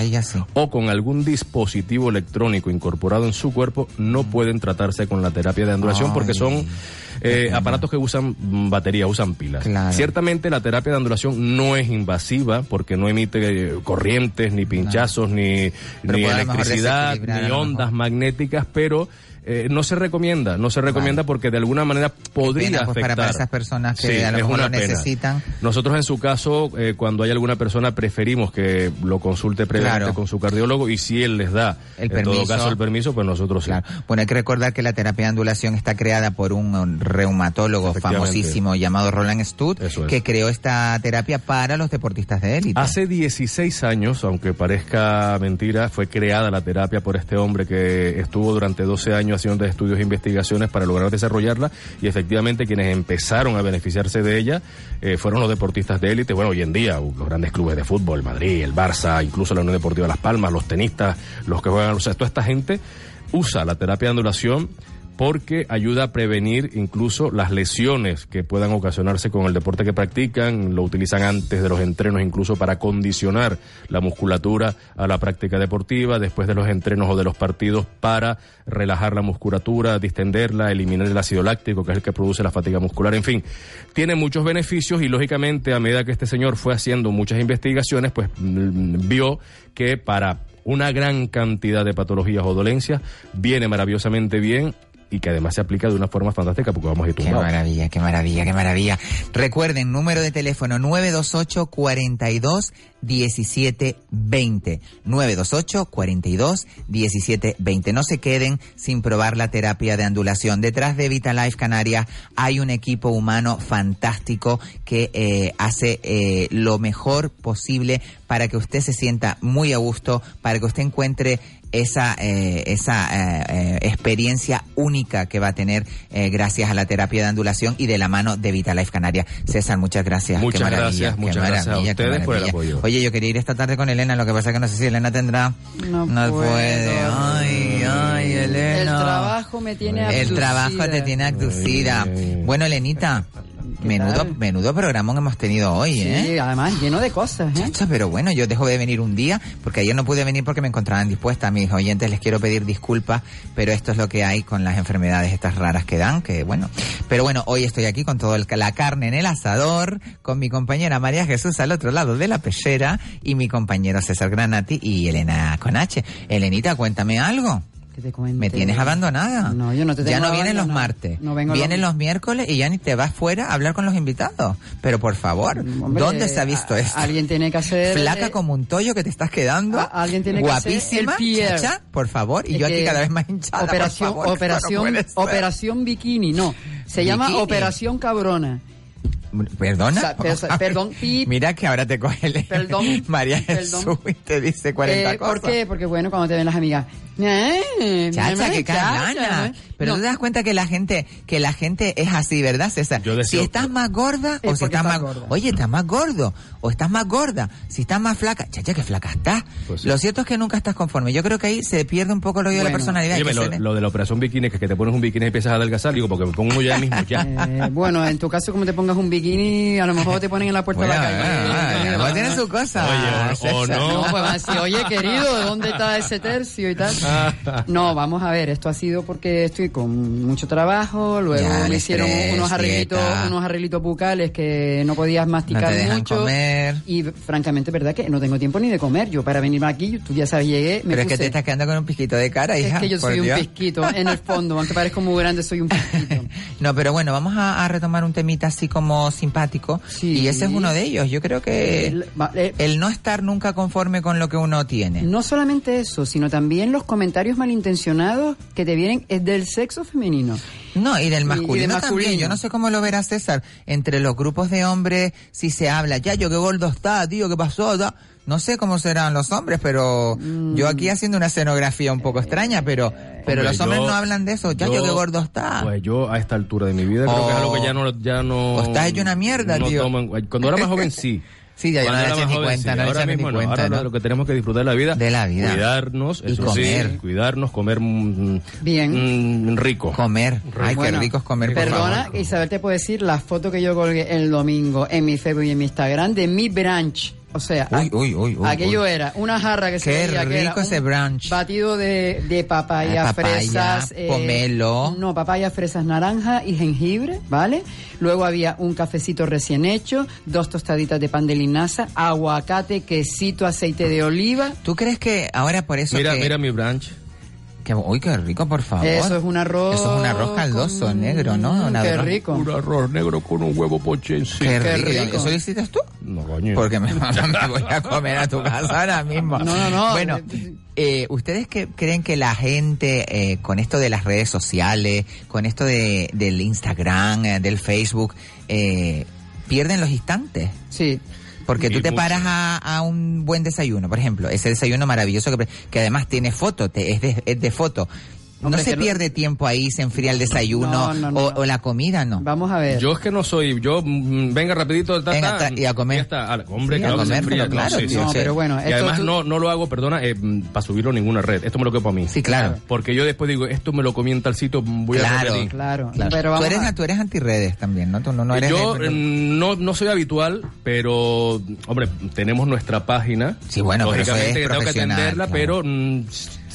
o con algún dispositivo electrónico incorporado en su cuerpo no pueden tratarse con la terapia de ondulación porque Ay. son eh, aparatos que usan mm, batería, usan pilas. Claro. Ciertamente la terapia de ondulación no es invasiva porque no emite eh, corrientes, ni pinchazos, ni, electricidad, ni ondas magnéticas, pero eh, no se recomienda, no se recomienda porque de alguna manera podría pena, pues, afectar. para- esas personas que Sí, a lo mejor lo necesitan. Nosotros en su caso, eh, cuando hay alguna persona, preferimos que lo consulte previamente Claro. con su cardiólogo y si él les da, El en todo permiso. caso, el permiso, pues nosotros sí. Bueno, hay que recordar que la terapia de ondulación está creada por un um, reumatólogo famosísimo llamado Roland es. que creó esta terapia para los deportistas de élite. Hace 16 años, aunque parezca mentira, fue creada la terapia por este hombre que estuvo durante 12 años haciendo estudios e investigaciones para lograr desarrollarla y efectivamente quienes empezaron a beneficiarse de ella eh, fueron los deportistas de élite. Bueno, hoy en día uh, los grandes clubes de fútbol, Madrid, el Barça, incluso la Unión Deportiva Las Palmas, los tenistas, los que juegan, o sea, toda esta gente usa la terapia de ondulación porque ayuda a prevenir incluso las lesiones que puedan ocasionarse con el deporte que practican, lo utilizan antes de los entrenos incluso para condicionar la musculatura a la práctica deportiva, después de los entrenos o de los partidos para relajar la musculatura, distenderla, eliminar el ácido láctico que es el que produce la fatiga muscular, en fin, tiene muchos beneficios y lógicamente a medida que este señor fue haciendo muchas investigaciones, pues mm, vio que para una gran cantidad de patologías o dolencias viene maravillosamente bien y que además se aplica de una forma fantástica porque vamos a ir Qué tumbados. maravilla, qué maravilla, qué maravilla. Recuerden, número de teléfono 928 42 17 20. 928 42 17 20. No se queden sin probar la terapia de ondulación. Detrás de Vitalife Canarias hay un equipo humano fantástico que eh, hace eh, lo mejor posible para que usted se sienta muy a gusto, para que usted encuentre esa, eh, esa eh, eh, experiencia única que va a tener eh, gracias a la terapia de ondulación y de la mano de Vitalife Canarias. César, muchas gracias. Muchas Qué maravilla, gracias, qué muchas gracias a ustedes por el apoyo. Oye, yo quería ir esta tarde con Elena, lo que pasa es que no sé si Elena tendrá... No, puede. Ay, ay, Elena. El trabajo me tiene El abducida. trabajo te tiene abducida. Bueno, Elenita, menudo, tal? menudo programa que hemos tenido hoy, ¿eh? Sí, además lleno de cosas, ¿eh? Chacha, pero bueno, yo dejo de venir un día, porque ayer no pude venir porque me encontraban dispuesta. A mis oyentes les quiero pedir disculpas, pero esto es lo que hay con las enfermedades estas raras que dan, que bueno. Pero bueno, hoy estoy aquí con toda la carne en el asador, con mi compañera María Jesús al otro lado de la pechera, y mi compañero César Granati y Elena Conache. Elenita, cuéntame algo. Que te cuente. Me tienes abandonada. No, yo no te Ya tengo no vienen los martes. No vengo vienen los- los miércoles y ya ni te vas fuera a hablar con los invitados. Pero por favor, Hombre, ¿dónde se ha visto a- esto? Alguien tiene que hacer... Flaca eh, como un tollo que te estás quedando. alguien tiene que hacer guapísima, por favor. Y Es yo aquí cada vez más hinchada. por Operación, favor, [laughs] operación, operación bikini, no. Se llama. Operación Cabrona. ¿Perdona? Per- perdón, [laughs] pip. Mira que ahora te coge el- Perdón, [laughs] María perdón. Jesús y te dice 40 Eh, cosas. ¿Por qué? Porque bueno, cuando te ven las amigas, Eh, Chacha, que chacha, lana. ¿eh? Pero No. tú te das cuenta que la gente, que la gente es así, ¿verdad, César? si estás más gorda o si estás más, gorda. oye, estás más gordo o estás más gorda, si estás más flaca, chacha, que flaca estás. Pues sí. Lo cierto es que nunca estás conforme. Yo creo que ahí se pierde un poco el rollo de la personalidad. Oye, que lo, se le- lo de la operación bikini, que es que te pones un bikini y empiezas a adelgazar, digo, porque me pongo uno ya mismo, [laughs] ya. Eh, bueno, en tu caso, como te pongas un bikini, a lo mejor te ponen en la puerta de la Bueno, calle. ah, tiene su cosa. Oye, o- o César. no. pues oye, querido, ¿dónde está ese tercio y tal? [laughs] No, vamos a ver, esto ha sido porque estoy con mucho trabajo, luego Ya, me hicieron estrés, unos arreglitos, dieta. unos arreglitos bucales que no podías masticar No mucho. comer. Y francamente, verdad que no tengo tiempo ni de comer. Yo para venir aquí, tú ya sabes, llegué, me Pero es que te estás quedando con un pisquito de cara, es hija. que yo soy un pisquito, en el fondo, aunque parezco muy grande, soy un pisquito. [laughs] No, pero bueno, vamos a, a retomar un temita así como simpático. Y ese es uno de ellos. Yo creo que El- eh, el no estar nunca conforme con lo que uno tiene. No solamente eso, sino también los comentarios malintencionados que te vienen es del sexo femenino. No, y del Y- masculino, también. masculino. Yo no sé cómo lo verá César. Entre los grupos de hombres, si se habla, ya, yo qué gordo está, tío, qué pasó, Da- No sé cómo serán los hombres, pero yo aquí haciendo una escenografía un poco extraña, pero, pero Hombre, los hombres yo- no hablan de eso. Ya, yo, qué gordo está. Pues yo a esta altura de mi vida creo que es algo que ya no... Ya no O estás hecho una mierda, no tío. cuando era más joven, sí. [laughs] Sí, ya yo Cuando no le era eché más ni joven, cuenta, sí. no le Ahora ni mismo no. cuenta, Ahora ¿no? lo que tenemos que disfrutar de la vida. De la vida. Cuidarnos, Y eso comer. sí. Cuidarnos, comer mm, Bien. mm, rico. Comer. Ay, Bueno, qué rico es comer, por Perdona, favor. Isabel te puedo decir la foto que yo colgué el domingo en mi Facebook y en mi Instagram de mi brunch. O sea, Uy, uy, uy, uy, aquello uy. era una jarra que se Qué veía que era rico ese un brunch. Batido de, de papaya, papaya, fresas, eh, pomelo. No, papaya, fresas, naranja y jengibre, ¿vale? Luego había un cafecito recién hecho, dos tostaditas de pan de linaza, aguacate, quesito, aceite de oliva. ¿Tú crees que ahora por eso Mira, que- mira mi brunch. Que- uy, qué rico, por favor. Eso es un arroz. Eso es un arroz caldoso, negro, ¿no? Un Qué arroz- rico. Un arroz negro con un huevo poche encima. Qué, Qué rico. rico. ¿Eso lo hiciste tú? No, coño. Porque me, [laughs] me voy a comer a tu casa ahora mismo. No, no, no. Bueno, eh, ¿ustedes que creen que la gente eh, con esto de las redes sociales, con esto de, del Instagram, eh, del Facebook, eh, pierden los instantes? Sí. Porque tú te mucho. paras a, a un buen desayuno, por ejemplo, ese desayuno maravilloso que, que además tiene foto, te- es, de, es de foto. Hombre, no se pierde tiempo ahí, se enfría el desayuno No, no, no. O, o la comida, ¿no. Vamos a ver. Yo es que no soy, yo, mm, venga rapidito, ta, Venga, ta, y a comer. ya está. Ah, hombre, Sí, claro a que se comer, enfría, pero claro, no, sí, tío, sí, No, sí. pero bueno, Y esto además tú- no, no lo hago, perdona, eh, para subirlo a ninguna red. Esto me lo quepo para mí. Sí, claro. Porque yo después digo, esto me lo comí en tal sitio, voy a Claro, repetir. Claro, Claro. pero tú vamos eres, a- tú eres antirredes también, ¿no? Tú no, no eres yo de- no, no soy habitual, pero, hombre, tenemos nuestra página. Sí, bueno, pero eso Lógicamente es tengo que atenderla, pero mm,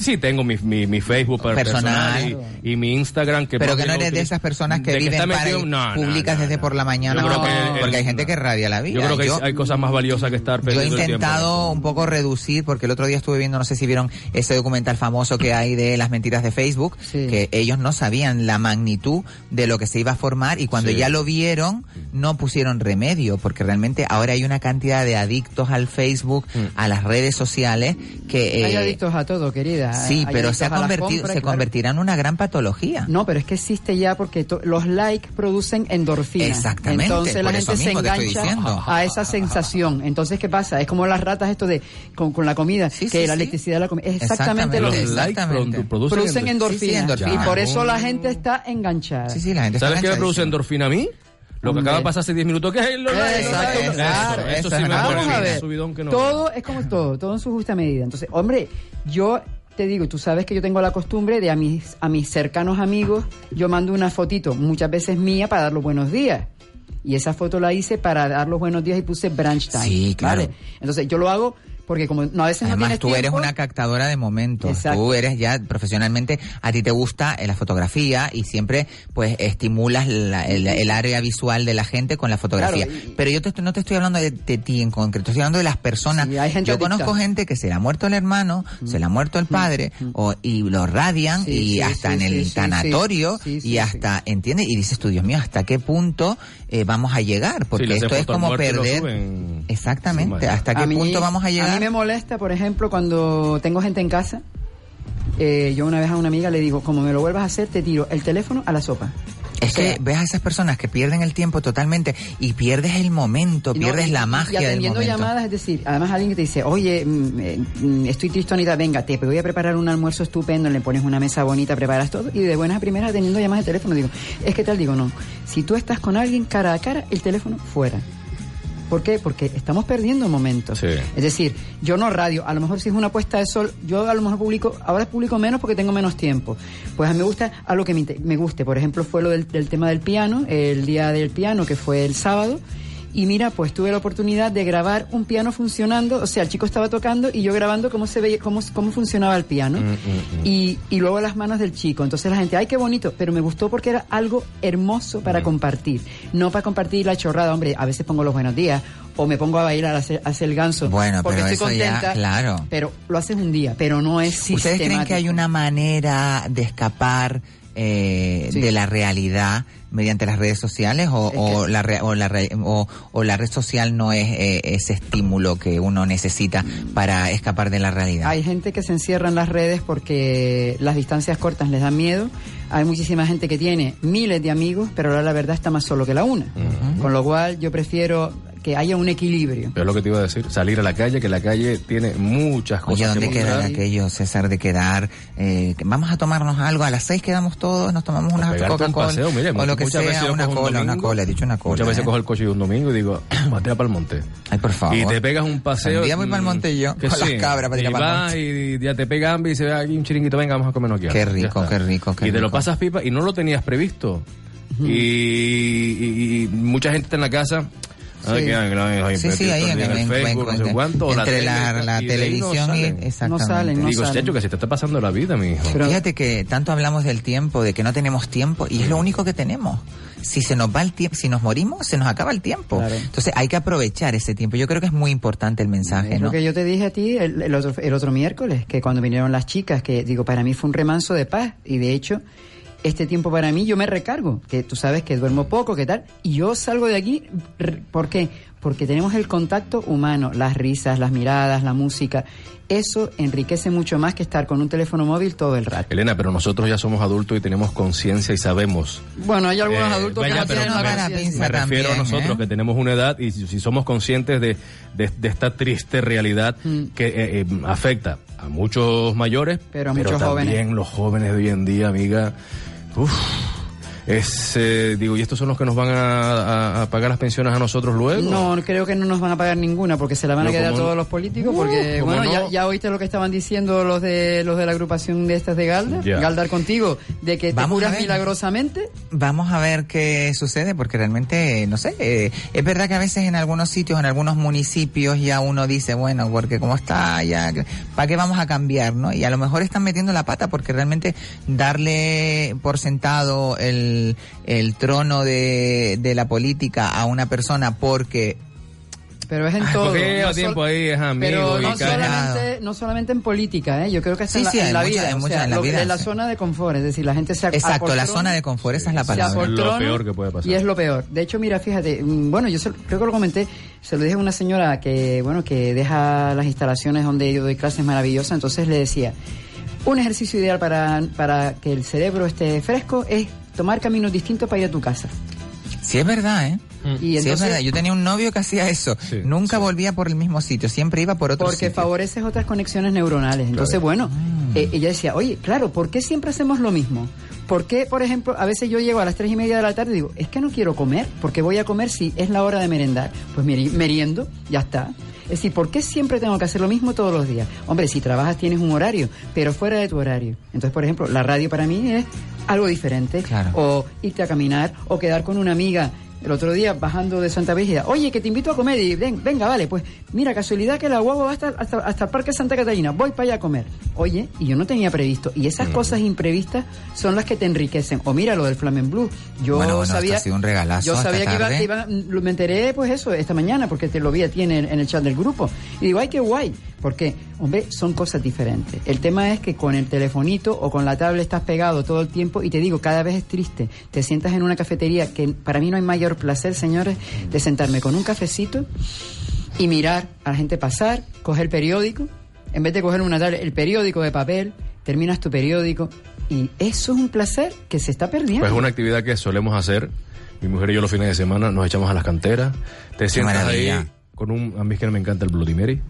sí tengo mi, mi, mi Facebook per- Personal. personal, y, y mi Instagram. Que pero que no eres de esas personas que viven está para y no, publicas no, desde no. por la mañana. Que porque hay gente que radia la vida. Yo creo que Yo- hay, cosas más valiosas que estar Yo he intentado un poco reducir, porque el otro día estuve viendo, no sé si vieron ese documental famoso que hay de las mentiras de Facebook, Sí. que ellos no sabían la magnitud de lo que se iba a formar y cuando Sí. ya lo vieron no pusieron remedio, porque realmente ahora hay una cantidad de adictos al Facebook, Mm. a las redes sociales, que... Hay eh, adictos a todo, querida. Sí, pero se, ha convertido, compras, se claro. convertirá en una gran patología. No, pero es que existe ya porque los likes producen endorfina. Exactamente, Entonces la por gente se engancha a esa sensación. Entonces, ¿qué pasa? Es como las ratas esto de con, con la comida, Sí, que sí, la electricidad de la comida. Es exactamente, Exactamente, lo Los mismo. likes producen, Producen endorfina. endorfina. Sí, sí, endorfina. Y por eso la gente está enganchada. Sí, sí, la gente ¿Sabes qué me produce endorfina a mí? Lo que acaba de pasar hace 10 minutos. ¿Qué es lo Exacto, Eso, claro. eso, sí me Vamos a ver. subidón que no. Todo es como todo, todo en su justa medida. Entonces, hombre, yo te digo, tú sabes que yo tengo la costumbre de a mis, a mis cercanos amigos, yo mando una fotito, muchas veces mía, para dar los buenos días. Y esa foto la hice para dar los buenos días y puse brunch time. Sí, claro. ¿vale? Entonces, yo lo hago porque como no, a veces no Además, tienes tú eres una captadora de momentos. Exacto. Tú eres ya profesionalmente, a ti te gusta eh, la fotografía y siempre pues estimulas la- el, el área visual de la gente con la fotografía. Claro, y- Pero yo te estoy- no te estoy hablando de, de ti en concreto, estoy hablando de las personas. Sí, hay gente yo adicta. conozco gente que se le ha muerto el hermano, se le ha muerto el padre o, y lo radian Sí, y sí, hasta sí, en el tanatorio sí, sí, y sí, hasta, ¿entiendes? Y dices tú, Dios mío, ¿hasta qué punto eh, vamos a llegar? Porque esto es como perder... suben. Exactamente, ¿hasta qué mí- punto vamos a llegar? A mí me molesta, por ejemplo, cuando tengo gente en casa, eh, yo una vez a una amiga le digo, como me lo vuelvas a hacer, te tiro el teléfono a la sopa. Es que ves a esas personas que pierden el tiempo totalmente y pierdes el momento, Y no, pierdes y- la y magia del atendiendo momento. llamadas, es decir, además alguien que te dice, oye, mm, eh, estoy tristonita, venga, te voy a preparar un almuerzo estupendo, le pones una mesa bonita, preparas todo, y de buenas a primeras atendiendo llamadas de teléfono, digo, es que tal, digo, no, si tú estás con alguien cara a cara, el teléfono fuera. ¿Por qué? Porque estamos perdiendo momentos. Sí. Es decir, yo no radio, a lo mejor si es una puesta de sol, yo a lo mejor publico, ahora publico menos porque tengo menos tiempo. Pues a mí me gusta algo que me, guste. Por ejemplo, fue lo del, del tema del piano, el día del piano, que fue el sábado. Y mira, pues tuve la oportunidad de grabar un piano funcionando, o sea, el chico estaba tocando y yo grabando cómo se veía, cómo, cómo funcionaba el piano. Y, y luego las manos del chico. Entonces la gente, ay, qué bonito, pero me gustó porque era algo hermoso para compartir. No para compartir la chorrada, hombre, a veces pongo los buenos días o me pongo a bailar, a hacer, a hacer el ganso. Bueno, porque pero estoy eso ya, contenta. claro. Pero lo haces un día, pero no es ¿Ustedes creen que hay sistemático. una manera de escapar eh, Sí. de la realidad mediante las redes sociales o, o la, re- o, la re- o- o la red social no es eh, ese estímulo que uno necesita para escapar de la realidad? Hay gente que se encierra en las redes porque las distancias cortas les dan miedo. Hay muchísima gente que tiene miles de amigos, pero ahora la verdad está más solo que la una. Con lo cual yo prefiero que haya un equilibrio. Es lo que te iba a decir, salir a la calle, que la calle tiene muchas cosas Oye, ¿dónde que queda mostrar. aquello, César, de quedar? eh, vamos a tomarnos algo, a las seis quedamos todos, nos tomamos una Pegarte un Coca-Cola mire, o lo que veces sea, yo una cojo un cola, una domingo, cola, he dicho una cola. Muchas veces ¿eh? cojo el coche de un domingo y digo, [clears throat] batea para el monte. Ay, por favor. Y te pegas un paseo. Un día voy mm, pa'l monte yo, que con las cabras para y tirar pa'l vas monte. y ya te pega y se ve aquí un chiringuito, venga, vamos a comernos aquí. Qué rico, qué rico, qué Y te lo rico. pasas pipa y no lo tenías previsto. y, y- y mucha gente está en la casa. Sí. Sí, sí, ahí el en- el Facebook, en- no sé cuánto, o entre la- la televisión y- salen. exactamente. Digo, chacho, que se te está pasando la vida, mi hijo. Fíjate que tanto hablamos del tiempo, de que no tenemos tiempo, y es lo único que tenemos. Si se nos va el tiempo, si nos morimos, se nos acaba el tiempo. Entonces hay que aprovechar ese tiempo. Yo creo que es muy importante el mensaje, Es ¿no? lo que yo te dije a ti el, el otro, el otro miércoles, que cuando vinieron las chicas, que digo, para mí fue un remanso de paz. Y de hecho, este tiempo para mí yo me recargo, que tú sabes que duermo poco, que tal. Y yo salgo de aquí, ¿por qué? Porque tenemos el contacto humano, las risas, las miradas, la música. Eso enriquece mucho más que estar con un teléfono móvil todo el rato. Elena, pero nosotros ya somos adultos y tenemos conciencia y sabemos. Bueno, hay algunos Eh, adultos vaya, que no pero tienen la me-. Me refiero a nosotros ¿eh? que tenemos una edad y si, si somos conscientes de, de- de esta triste realidad Mm. que eh, eh, afecta a muchos mayores, Pero a muchos también jóvenes. los jóvenes de hoy en día, amiga. Uf, es, eh, digo, ¿y estos son los que nos van a, a- a pagar las pensiones a nosotros luego? No, creo que no nos van a pagar ninguna porque se la van a quedar todos los políticos Uh, porque ¿cómo bueno, no? ya, ya oíste lo que estaban diciendo los de los de la agrupación de estas de Galdar. Galdar contigo, de que te Vamos a curas ver. milagrosamente. Vamos a ver qué sucede, porque realmente, no sé, eh, es verdad que a veces en algunos sitios, en algunos municipios, ya uno dice, bueno, porque como está, ya, ¿para qué vamos a cambiar, no? Y a lo mejor están metiendo la pata, porque realmente darle por sentado el, el trono de, de la política a una persona porque Pero es en Ay, todo. porque no tiempo ahí, es amigo pero no solamente, no solamente en política, ¿eh? yo creo que Sí, en la, sí, en la mucha- vida. hay o sea, en la lo- vida, de la sí. zona de confort, es decir, la gente se Exacto, la zona de confort, esa es la palabra. apoltrona Y es lo peor. De hecho, mira, fíjate, mm, bueno, yo se- creo que lo comenté, se lo dije a una señora que, bueno, que deja las instalaciones donde yo doy clases maravillosas, entonces le decía, un ejercicio ideal para, para que el cerebro esté fresco es tomar caminos distintos para ir a tu casa. Sí, es verdad, ¿eh? Y sí, es entonces- verdad. Yo tenía un novio que hacía eso. Nunca volvía por el mismo sitio, siempre iba por otro Porque sitio. favoreces otras conexiones neuronales. Entonces, bueno, Mm. eh, ella decía, oye, claro, ¿por qué siempre hacemos lo mismo? ¿Por qué, por ejemplo, a veces yo llego a las tres y media de la tarde y digo, es que no quiero comer, porque voy a comer si es la hora de merendar? Pues meri- meriendo, ya está. Es decir, ¿por qué siempre tengo que hacer lo mismo todos los días? Hombre, si trabajas tienes un horario, pero fuera de tu horario. Entonces, por ejemplo, la radio para mí es algo diferente. O irte a caminar, o quedar con una amiga el otro día bajando de Santa Brígida, oye, que te invito a comer y ven, venga, vale, pues mira, casualidad que la guagua va hasta, hasta, hasta el Parque Santa Catalina, voy para allá a comer. Oye, y yo no tenía previsto. Y esas cosas imprevistas son las que te enriquecen. O mira lo del Flamen Blue. Yo Bueno, bueno, sabía, esto ha sido un regalazo yo sabía que iba, que iba- me enteré pues eso esta mañana porque te lo vi a ti en el, en el chat del grupo. Y digo, ay, qué guay. Porque, hombre, son cosas diferentes. El tema es que con el telefonito o con la tablet estás pegado todo el tiempo y te digo, cada vez es triste. Te sientas en una cafetería que para mí no hay mayor placer, señores, de sentarme con un cafecito y mirar a la gente pasar, coger periódico, en vez de coger una tablet, el periódico de papel, terminas tu periódico, Y eso es un placer que se está perdiendo. Pues es una actividad que solemos hacer. Mi mujer y yo los fines de semana nos echamos a las canteras. Te sientas ahí con un... A mí es que no me encanta el Bloody Mary.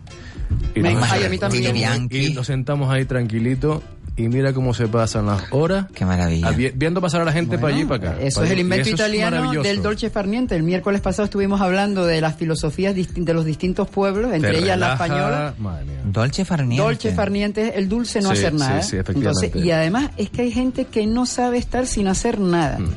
Y, Me- nos, ay, a mí también. y nos sentamos ahí tranquilito y mira cómo se pasan las horas. Qué maravilla. viendo pasar a la gente para allí y para acá. Eso para es el invento italiano del Dolce Farniente. El miércoles pasado estuvimos hablando de las filosofías de los distintos pueblos, Te entre ellas la española. Madre mía. Dolce Farniente. Dolce Farniente es el dulce no Sí, hacer sí, nada. sí, efectivamente. Entonces, y además es que hay gente que no sabe estar sin hacer nada. Mm.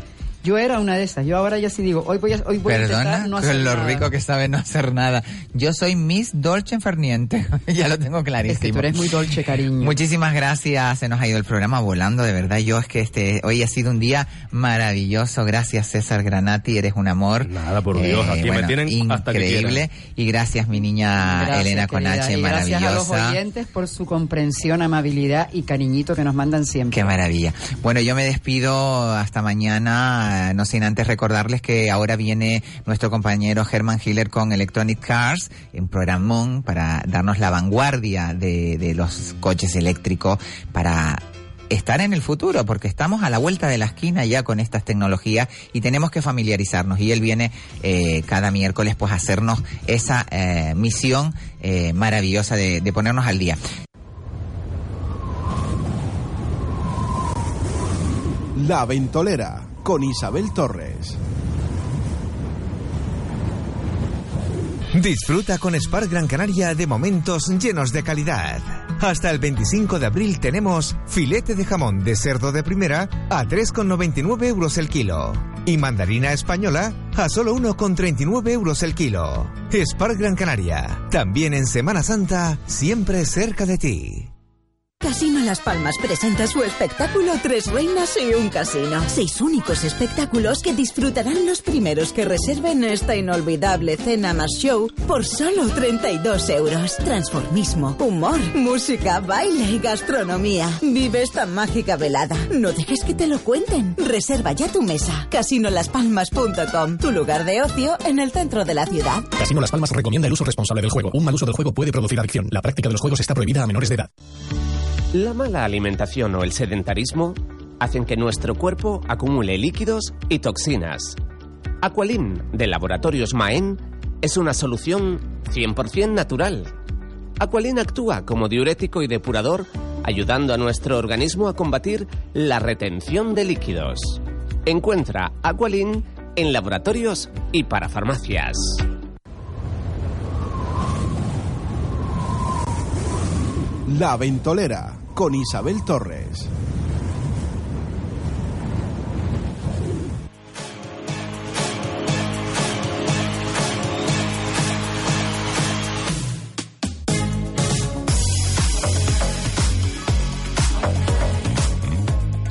Yo era una de esas. Yo ahora ya sí digo, hoy voy a, hoy voy a Perdona, intentar no hacer con lo nada. rico que sabe no hacer nada. Yo soy Miss Dolce Farniente. [laughs] ya lo tengo clarísimo. Es que tú eres muy dolce, cariño. Muchísimas gracias. Se nos ha ido el programa volando, de verdad. Yo es que este hoy ha sido un día maravilloso. Gracias, César Granati. Eres un amor. Nada, por Dios, aquí me tienen hasta que increíble. Y gracias, mi niña Gracias, Elena querida. Conache, Y Gracias a los maravillosa. oyentes por su comprensión, amabilidad y cariñito que nos mandan siempre. Qué maravilla. Bueno, yo me despido hasta mañana, eh, no sin antes recordarles que ahora viene nuestro compañero Herman Hiller con Electronic Cars, un programón para darnos la vanguardia de, de los coches eléctricos, para estar en el futuro, porque estamos a la vuelta de la esquina ya con estas tecnologías y tenemos que familiarizarnos. Y él viene eh, cada miércoles pues a hacernos esa eh, misión eh, maravillosa de, de ponernos al día. La Ventolera con Isabel Torres. Disfruta con Spark Gran Canaria de momentos llenos de calidad. Hasta el 25 de abril tenemos filete de jamón de cerdo de primera a 3,99 euros el kilo. Y mandarina española a solo 1,39 euros el kilo. Spark Gran Canaria. También en Semana Santa, siempre cerca de ti. Casino Las Palmas presenta su espectáculo Tres Reinas y un Casino. Seis únicos espectáculos que disfrutarán los primeros que reserven esta inolvidable cena más show por solo 32 euros. Transformismo, humor, música, baile y gastronomía. Vive esta mágica velada. No dejes que te lo cuenten. Reserva ya tu mesa. Casinolaspalmas.com, tu lugar de ocio en el centro de la ciudad. Casino Las Palmas recomienda el uso responsable del juego. Un mal uso del juego puede producir adicción. La práctica de los juegos está prohibida a menores de edad. La mala alimentación o el sedentarismo hacen que nuestro cuerpo acumule líquidos y toxinas. Aqualin de Laboratorios Maen es una solución 100% natural. Aqualin actúa como diurético y depurador, ayudando a nuestro organismo a combatir la retención de líquidos. Encuentra Aqualin en laboratorios y para farmacias. La Ventolera con Isabel Torres.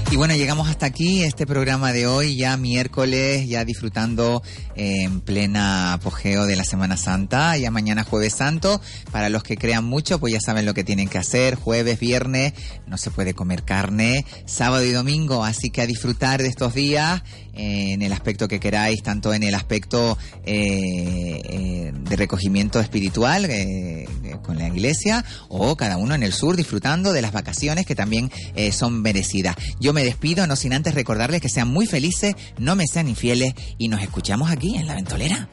Y bueno, llegamos hasta aquí, este programa de hoy, ya miércoles, ya disfrutando en plena apogeo de la Semana Santa, ya mañana jueves santo, para los que crean mucho, pues ya saben lo que tienen que hacer, jueves, viernes, no se puede comer carne, sábado y domingo, así que a disfrutar de estos días en el aspecto que queráis, tanto en el aspecto eh, eh, de recogimiento espiritual eh, con la iglesia, o cada uno en el sur disfrutando de las vacaciones que también son merecidas. Yo me despido, no sin antes recordarles que sean muy felices, no me sean infieles y nos escuchamos aquí en La Ventolera.